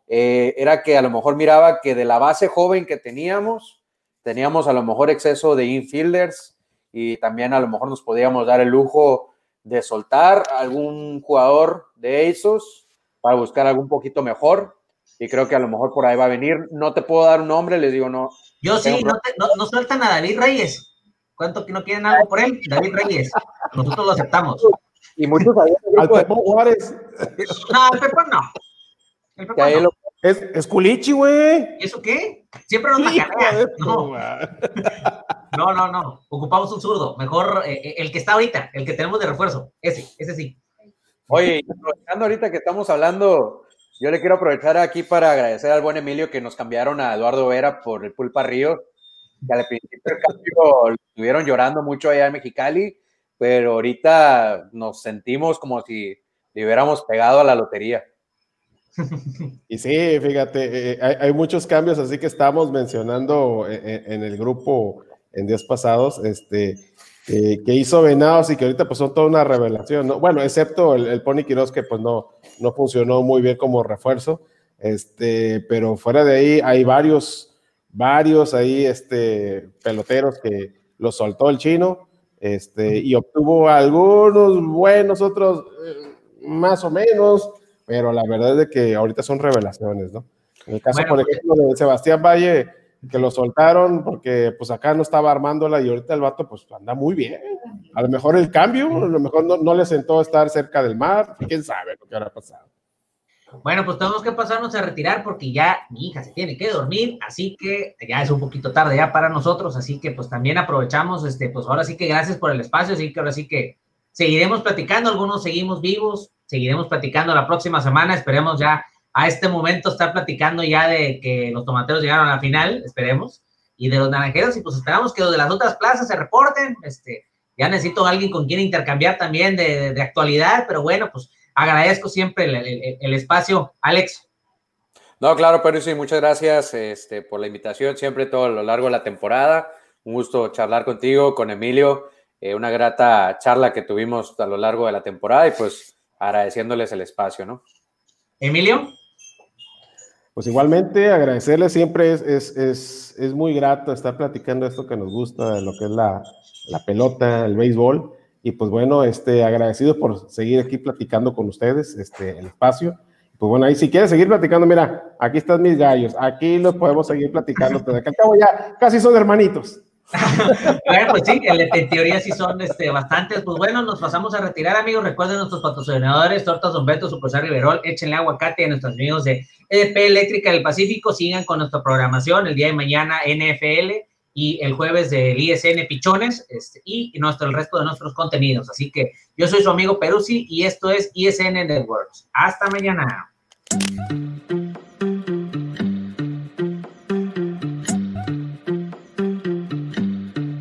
eh, era que a lo mejor miraba que de la base joven que teníamos, teníamos a lo mejor exceso de infielders y también a lo mejor nos podíamos dar el lujo de soltar a algún jugador de esos para buscar algo un poquito mejor. Y creo que a lo mejor por ahí va a venir. No te puedo dar un nombre, les digo, no.
Yo sí, no, te- no, no sueltan a David Reyes. ¿Cuánto que no quieren algo por él? David Reyes. Nosotros lo aceptamos.
Y muchos ahí,
Al Pepón Juárez.
No, el Pepe no. El
ahí
no.
lo-
Es, es culichi, güey.
¿Y ¿Eso qué? Siempre nos macanean. No, no, no, no. Ocupamos un zurdo. Mejor eh, eh, el que está ahorita, el que tenemos de refuerzo. Ese, ese sí.
Oye, aprovechando ahorita que estamos hablando, yo le quiero aprovechar aquí para agradecer al buen Emilio que nos cambiaron a Eduardo Vera por el Pulpa Río, que al principio cambio estuvieron llorando mucho allá en Mexicali, pero ahorita nos sentimos como si le hubiéramos pegado a la lotería.
Y sí, fíjate, eh, hay, hay, muchos cambios, así que estamos mencionando en, en el grupo en días pasados, este, eh, que hizo Venados y que ahorita pues son toda una revelación, ¿no? Bueno, excepto el, el Pony Quiroz que pues no, no funcionó muy bien como refuerzo, este, pero fuera de ahí hay varios, varios ahí, este, peloteros que los soltó el chino, este, y obtuvo algunos buenos, otros eh, más o menos, pero la verdad es que ahorita son revelaciones, ¿no? En el caso, bueno, por pues, ejemplo, de Sebastián Valle, que lo soltaron porque pues acá no estaba armándola y ahorita el vato pues anda muy bien. A lo mejor el cambio, a lo mejor no, no le sentó estar cerca del mar, quién sabe lo que habrá pasado.
Bueno, pues tenemos que pasarnos a retirar porque ya mi hija se tiene que dormir, así que ya es un poquito tarde ya para nosotros, así que pues también aprovechamos, este, pues ahora sí que gracias por el espacio, así que ahora sí que seguiremos platicando, algunos seguimos vivos, seguiremos platicando la próxima semana, esperemos ya a este momento estar platicando ya de que los tomateros llegaron a la final, esperemos, y de los naranjeros, y pues esperamos que los de las otras plazas se reporten, este, ya necesito a alguien con quien intercambiar también de, de, actualidad, pero bueno, pues agradezco siempre el, el, el, espacio. Alex.
No, claro, pero sí, muchas gracias este, por la invitación, siempre todo a lo largo de la temporada. Un gusto charlar contigo, con Emilio, eh, una grata charla que tuvimos a lo largo de la temporada y pues agradeciéndoles el espacio, ¿no?
Emilio.
Pues igualmente agradecerle siempre es, es, es, es, muy grato estar platicando esto que nos gusta, lo que es la, la pelota, el béisbol. Y pues bueno, este, agradecido por seguir aquí platicando con ustedes, este, el espacio. Pues bueno, ahí si quieres seguir platicando, mira, aquí están mis gallos, aquí los podemos seguir platicando, pero acá acabo ya casi son hermanitos. (laughs)
bueno, pues sí, en teoría sí son este, bastantes. Pues bueno, nos pasamos a retirar, amigos. Recuerden nuestros patrocinadores, Tortas Don Beto, Super Riverol, échenle aguacate a nuestros amigos de EDP Eléctrica del Pacífico. Sigan con nuestra programación el día de mañana NFL y el jueves del ISN Pichones este, y nuestro, el resto de nuestros contenidos. Así que yo soy su amigo Peruzzi y esto es ISN Networks. Hasta mañana.